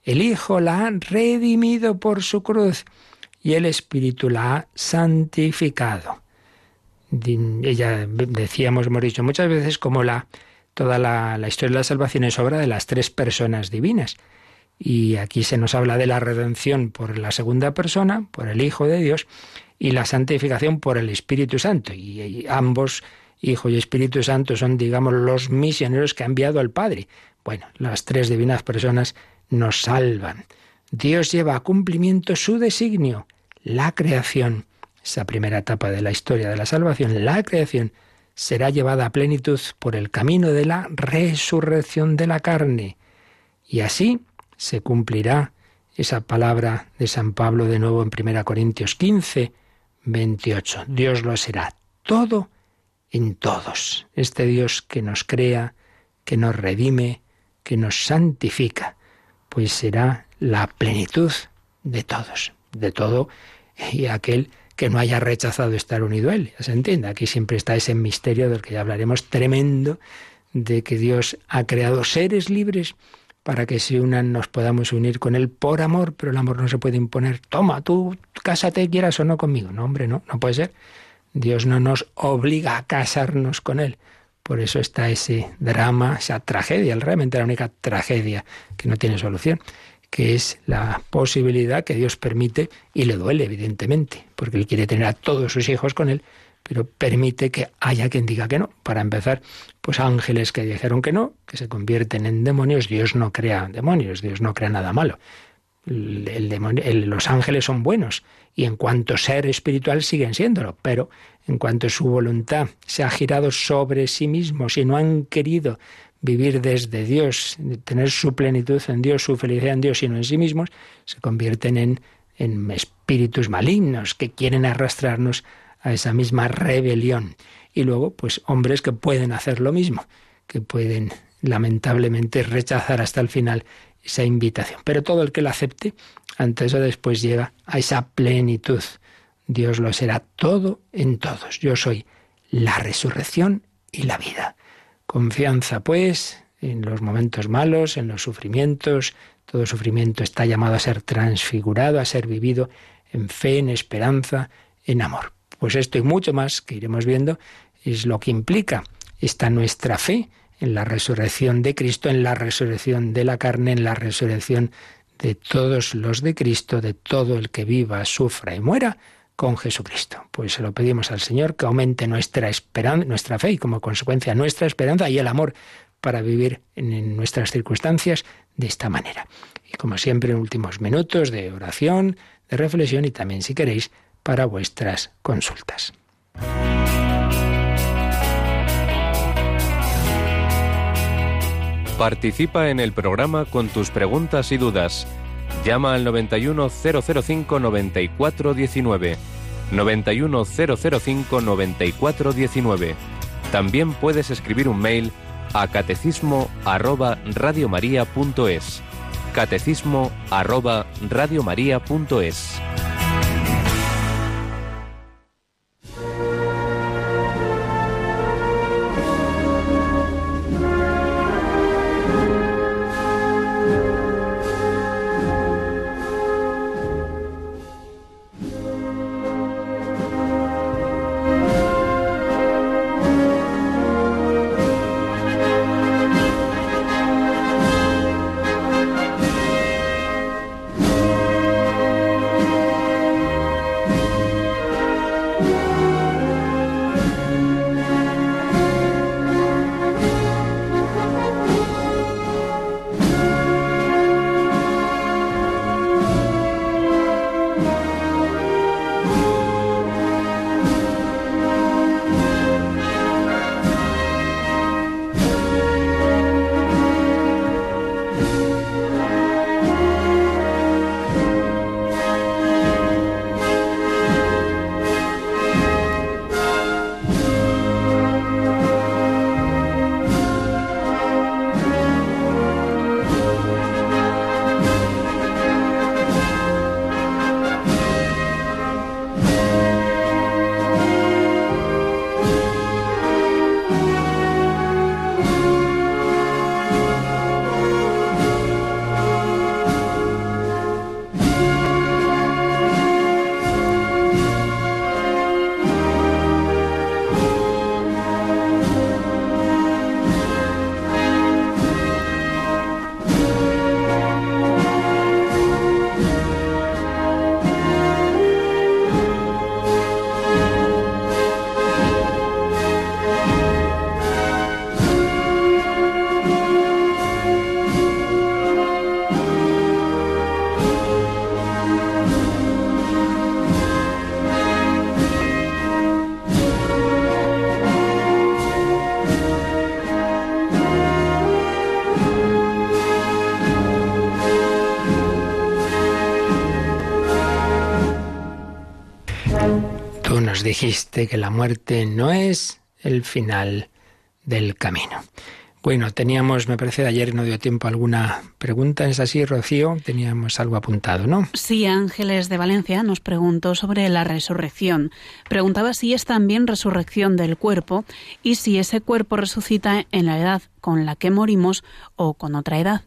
el Hijo la ha redimido por su cruz y el Espíritu la ha santificado. Ella decíamos, hemos dicho muchas veces como la toda la, la historia de la salvación es obra de las tres personas divinas. Y aquí se nos habla de la redención por la segunda persona, por el Hijo de Dios, y la santificación por el Espíritu Santo. Y, ambos, Hijo y Espíritu Santo, son, digamos, los misioneros que ha enviado al Padre. Bueno, las tres divinas personas nos salvan. Dios lleva a cumplimiento su designio, la creación. Esa primera etapa de la historia de la salvación, la creación, será llevada a plenitud por el camino de la resurrección de la carne. Y así se cumplirá esa palabra de San Pablo de nuevo en 1 Corintios 15, 28. Dios lo será todo en todos. Este Dios que nos crea, que nos redime, que nos santifica, pues será la plenitud de todos, de todo y aquel que no haya rechazado estar unido a Él. Ya se entiende, aquí siempre está ese misterio del que ya hablaremos tremendo, de que Dios ha creado seres libres para que se unan, nos podamos unir con Él por amor, pero el amor no se puede imponer. Toma, tú cásate, quieras o no conmigo. No, hombre, no, no puede ser. Dios no nos obliga a casarnos con Él. Por eso está ese drama, esa tragedia, realmente la única tragedia que no tiene solución, que es la posibilidad que Dios permite, y le duele, evidentemente, porque Él quiere tener a todos sus hijos con Él, pero permite que haya quien diga que no. Para empezar, pues ángeles que dijeron que no, que se convierten en demonios. Dios no crea demonios, Dios no crea nada malo. los ángeles son buenos y en cuanto ser espiritual siguen siéndolo, pero en cuanto su voluntad se ha girado sobre sí mismos y no han querido vivir desde Dios, tener su plenitud en Dios, su felicidad en Dios y no en sí mismos, se convierten en, en espíritus malignos que quieren arrastrarnos a esa misma rebelión. Y luego, pues hombres que pueden hacer lo mismo, que pueden lamentablemente rechazar hasta el final esa invitación. Pero todo el que la acepte, antes o después llega a esa plenitud. Dios lo será todo en todos. Yo soy la resurrección y la vida. Confianza, pues, en los momentos malos, en los sufrimientos. Todo sufrimiento está llamado a ser transfigurado, a ser vivido en fe, en esperanza, en amor. Pues esto y mucho más que iremos viendo es lo que implica esta nuestra fe en la resurrección de Cristo, en la resurrección de la carne, en la resurrección de todos los de Cristo, de todo el que viva, sufra y muera con Jesucristo. Pues se lo pedimos al Señor que aumente nuestra esperanza, nuestra fe y como consecuencia nuestra esperanza y el amor para vivir en nuestras circunstancias de esta manera. Y como siempre en últimos minutos de oración, de reflexión y también si queréis para vuestras consultas. Participa en el programa con tus preguntas y dudas. Llama al 91005 9419. 91005 9419. También puedes escribir un mail a catecismo arroba radiomaria.es. Catecismo arroba radiomaria.es. dijiste que la muerte no es el final del camino. Bueno, teníamos, me parece, de ayer no dio tiempo alguna pregunta. ¿Es así, Rocío? Teníamos algo apuntado, ¿no? Sí, Ángeles de Valencia nos preguntó sobre la resurrección. Preguntaba si es también resurrección del cuerpo y si ese cuerpo resucita en la edad con la que morimos o con otra edad.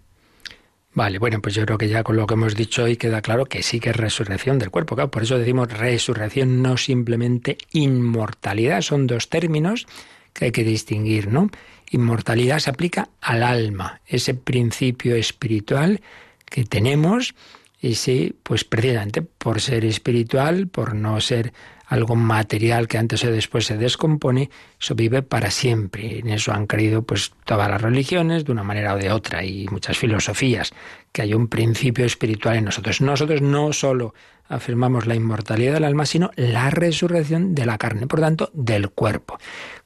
Vale, bueno, pues yo creo que ya con lo que hemos dicho hoy queda claro que sí que es resurrección del cuerpo. Claro, por eso decimos resurrección, no simplemente inmortalidad. Son dos términos que hay que distinguir, ¿no? Inmortalidad se aplica al alma, ese principio espiritual que tenemos, ese, pues precisamente por ser espiritual, por no ser algo material que antes o después se descompone, eso vive para siempre. En eso han creído pues todas las religiones de una manera o de otra y muchas filosofías, que hay un principio espiritual en nosotros. Nosotros no solo afirmamos la inmortalidad del alma, sino la resurrección de la carne, por tanto, del cuerpo.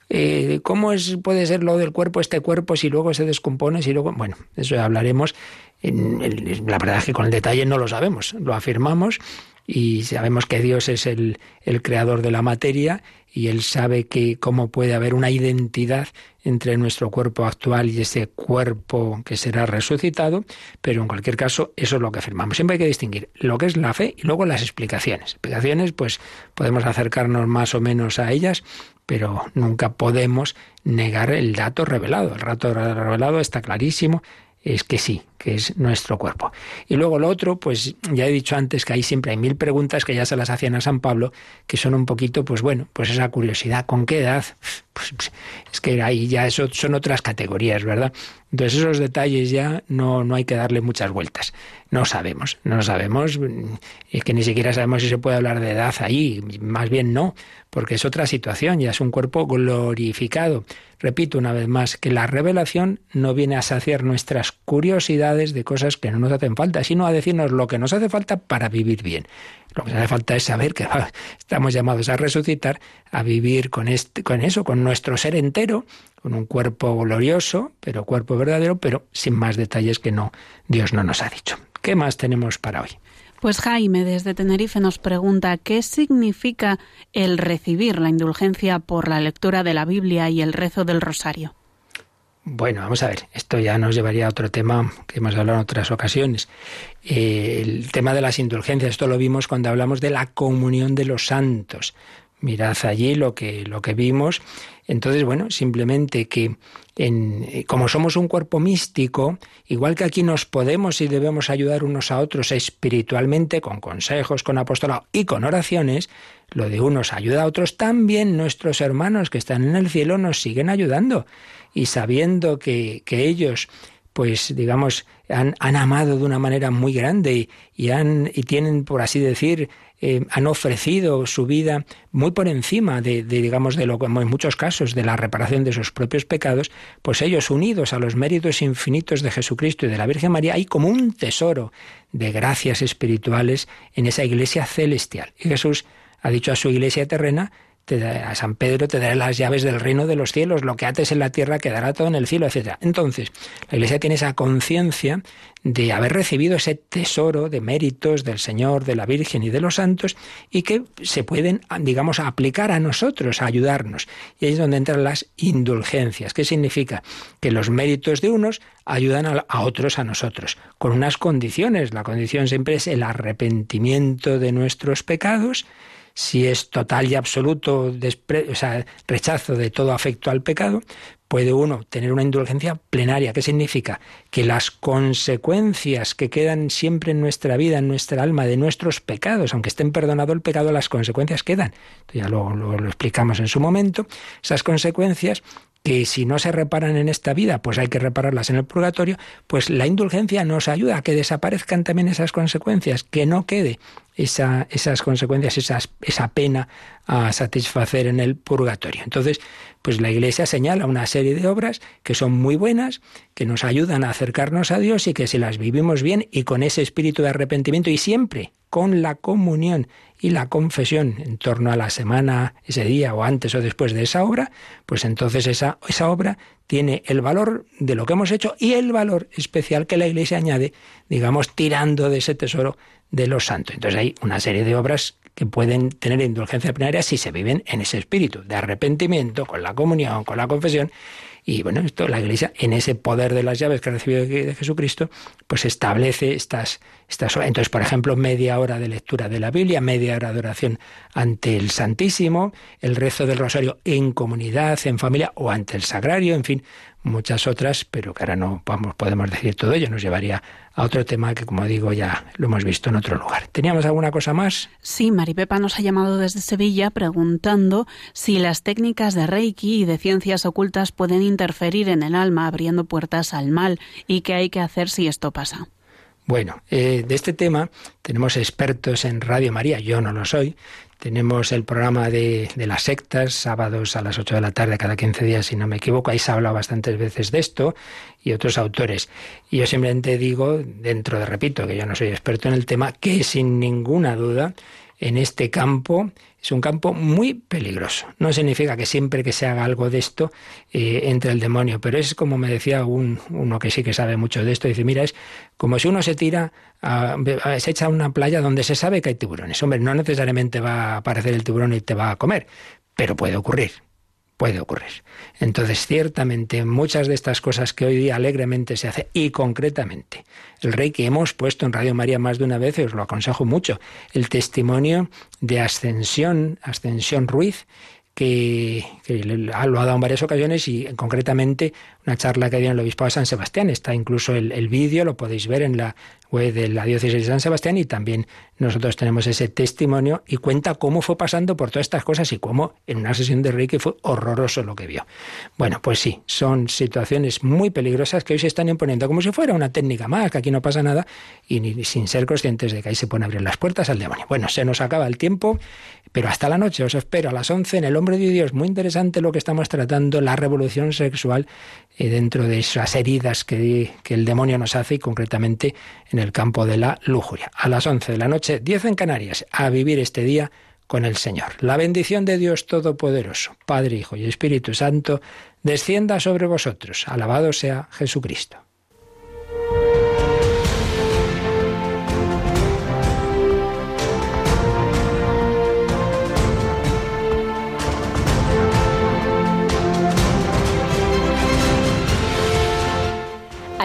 Eh, ¿Cómo es, puede ser lo del cuerpo, este cuerpo, si luego se descompone, si luego... Bueno, eso hablaremos. La verdad es que con el detalle no lo sabemos, lo afirmamos y sabemos que Dios es el, el, creador de la materia y Él sabe que cómo puede haber una identidad entre nuestro cuerpo actual y ese cuerpo que será resucitado, pero en cualquier caso eso es lo que afirmamos. Siempre hay que distinguir lo que es la fe y luego las explicaciones. Explicaciones, pues podemos acercarnos más o menos a ellas, pero nunca podemos negar el dato revelado. El dato revelado está clarísimo, es que sí, que es nuestro cuerpo. Y luego lo otro, pues ya he dicho antes que ahí siempre hay mil preguntas que ya se las hacían a San Pablo, que son un poquito, pues bueno, pues esa curiosidad, ¿con qué edad? Pues, es que ahí ya eso son otras categorías, ¿verdad? Entonces esos detalles ya no, no hay que darle muchas vueltas. No sabemos, no sabemos, es que ni siquiera sabemos si se puede hablar de edad ahí, más bien no, porque es otra situación, ya es un cuerpo glorificado. Repito una vez más que la revelación no viene a saciar nuestras curiosidades de cosas que no nos hacen falta, sino a decirnos lo que nos hace falta para vivir bien. Lo que nos hace falta es saber que estamos llamados a resucitar, a vivir con, este, con eso, con nuestro ser entero, con un cuerpo glorioso, pero cuerpo verdadero, pero sin más detalles que no Dios no nos ha dicho. ¿Qué más tenemos para hoy? Pues Jaime desde Tenerife nos pregunta qué significa el recibir la indulgencia por la lectura de la Biblia y el rezo del rosario. Bueno, vamos a ver, esto ya nos llevaría a otro tema que hemos hablado en otras ocasiones. Eh, el tema de las indulgencias, esto lo vimos cuando hablamos de la comunión de los santos. Mirad allí lo que, lo que vimos. Entonces, bueno, simplemente que en, eh, como somos un cuerpo místico, igual que aquí nos podemos y debemos ayudar unos a otros espiritualmente, con consejos, con apostolado y con oraciones, lo de unos ayuda a otros, también nuestros hermanos que están en el cielo nos siguen ayudando. Y sabiendo que, que ellos pues digamos, han, han, amado de una manera muy grande y, han, y tienen, por así decir, eh, han ofrecido su vida muy por encima de, de, digamos, de lo como en muchos casos, de la reparación de sus propios pecados, pues ellos unidos a los méritos infinitos de Jesucristo y de la Virgen María, hay como un tesoro de gracias espirituales en esa iglesia celestial. Y Jesús ha dicho a su iglesia terrena a San Pedro te dará las llaves del reino de los cielos, lo que ates en la tierra quedará todo en el cielo, etc. Entonces, la Iglesia tiene esa conciencia de haber recibido ese tesoro de méritos del Señor, de la Virgen y de los santos, y que se pueden, digamos, aplicar a nosotros, a ayudarnos. Y ahí es donde entran las indulgencias. ¿Qué significa? Que los méritos de unos ayudan a otros a nosotros, con unas condiciones. La condición siempre es el arrepentimiento de nuestros pecados, si es total y absoluto o sea, rechazo de todo afecto al pecado, puede uno tener una indulgencia plenaria. ¿Qué significa? Que las consecuencias que quedan siempre en nuestra vida, en nuestra alma, de nuestros pecados, aunque estén perdonado el pecado, las consecuencias quedan. ya lo, lo explicamos en su momento. Esas consecuencias que si no se reparan en esta vida, pues hay que repararlas en el purgatorio, pues la indulgencia nos ayuda a que desaparezcan también esas consecuencias, que no quede esa, esas consecuencias, esas, esa pena a satisfacer en el purgatorio. Entonces, pues la Iglesia señala una serie de obras que son muy buenas, que nos ayudan a acercarnos a Dios y que si las vivimos bien y con ese espíritu de arrepentimiento y siempre con la comunión y la confesión en torno a la semana, ese día o antes o después de esa obra, pues entonces esa, esa obra tiene el valor de lo que hemos hecho y el valor especial que la Iglesia añade, digamos, tirando de ese tesoro de los santos. Entonces hay una serie de obras que pueden tener indulgencia plenaria si se viven en ese espíritu de arrepentimiento, con la comunión, con la confesión y bueno, esto la Iglesia, en ese poder de las llaves que ha recibido de Jesucristo, pues establece estas, estas Entonces, por ejemplo, media hora de lectura de la Biblia, media hora de oración ante el Santísimo, el rezo del rosario en comunidad, en familia o ante el sagrario, en fin, muchas otras, pero que ahora no podemos decir todo ello, nos llevaría a otro tema que, como digo, ya lo hemos visto en otro lugar. ¿Teníamos alguna cosa más? Sí, Maripepa nos ha llamado desde Sevilla preguntando si las técnicas de Reiki y de ciencias ocultas pueden interferir en el alma, abriendo puertas al mal, y qué hay que hacer si esto pasa. Bueno, eh, de este tema tenemos expertos en Radio María, yo no lo soy, tenemos el programa de, de, las sectas, sábados a las 8 de la tarde, cada 15 días, si no me equivoco. Ahí se ha hablado bastantes veces de esto y otros autores. Y yo simplemente digo, dentro de, repito, que yo no soy experto en el tema, que sin ninguna duda en este campo es un campo muy peligroso. No significa que siempre que se haga algo de esto eh, entre el demonio, pero es como me decía un, uno que sí que sabe mucho de esto, dice, mira, es como si uno se tira, a, se echa a una playa donde se sabe que hay tiburones. Hombre, no necesariamente va a aparecer el tiburón y te va a comer, pero puede ocurrir puede ocurrir. Entonces, ciertamente, muchas de estas cosas que hoy día alegremente se hace, y concretamente, el rey que hemos puesto en Radio María más de una vez, y os lo aconsejo mucho, el testimonio de Ascensión, Ascensión Ruiz, que, lo ha dado en varias ocasiones y concretamente una charla que dio el Obispado de San Sebastián. Está incluso el, el vídeo, lo podéis ver en la web de la diócesis de San Sebastián y también nosotros tenemos ese testimonio y cuenta cómo fue pasando por todas estas cosas y cómo en una sesión de Reiki fue horroroso lo que vio. Bueno, pues sí, son situaciones muy peligrosas que hoy se están imponiendo como si fuera una técnica más, que aquí no pasa nada y sin ser conscientes de que ahí se pueden abrir las puertas al demonio. Bueno, se nos acaba el tiempo, pero hasta la noche os espero a las 11 en El Hombre de Dios. Muy interesante lo que estamos tratando, la revolución sexual dentro de esas heridas que, que el demonio nos hace y concretamente en el campo de la lujuria. A las 11 de la noche, 10 en Canarias, a vivir este día con el Señor. La bendición de Dios Todopoderoso, Padre, Hijo y Espíritu Santo, descienda sobre vosotros. Alabado sea Jesucristo.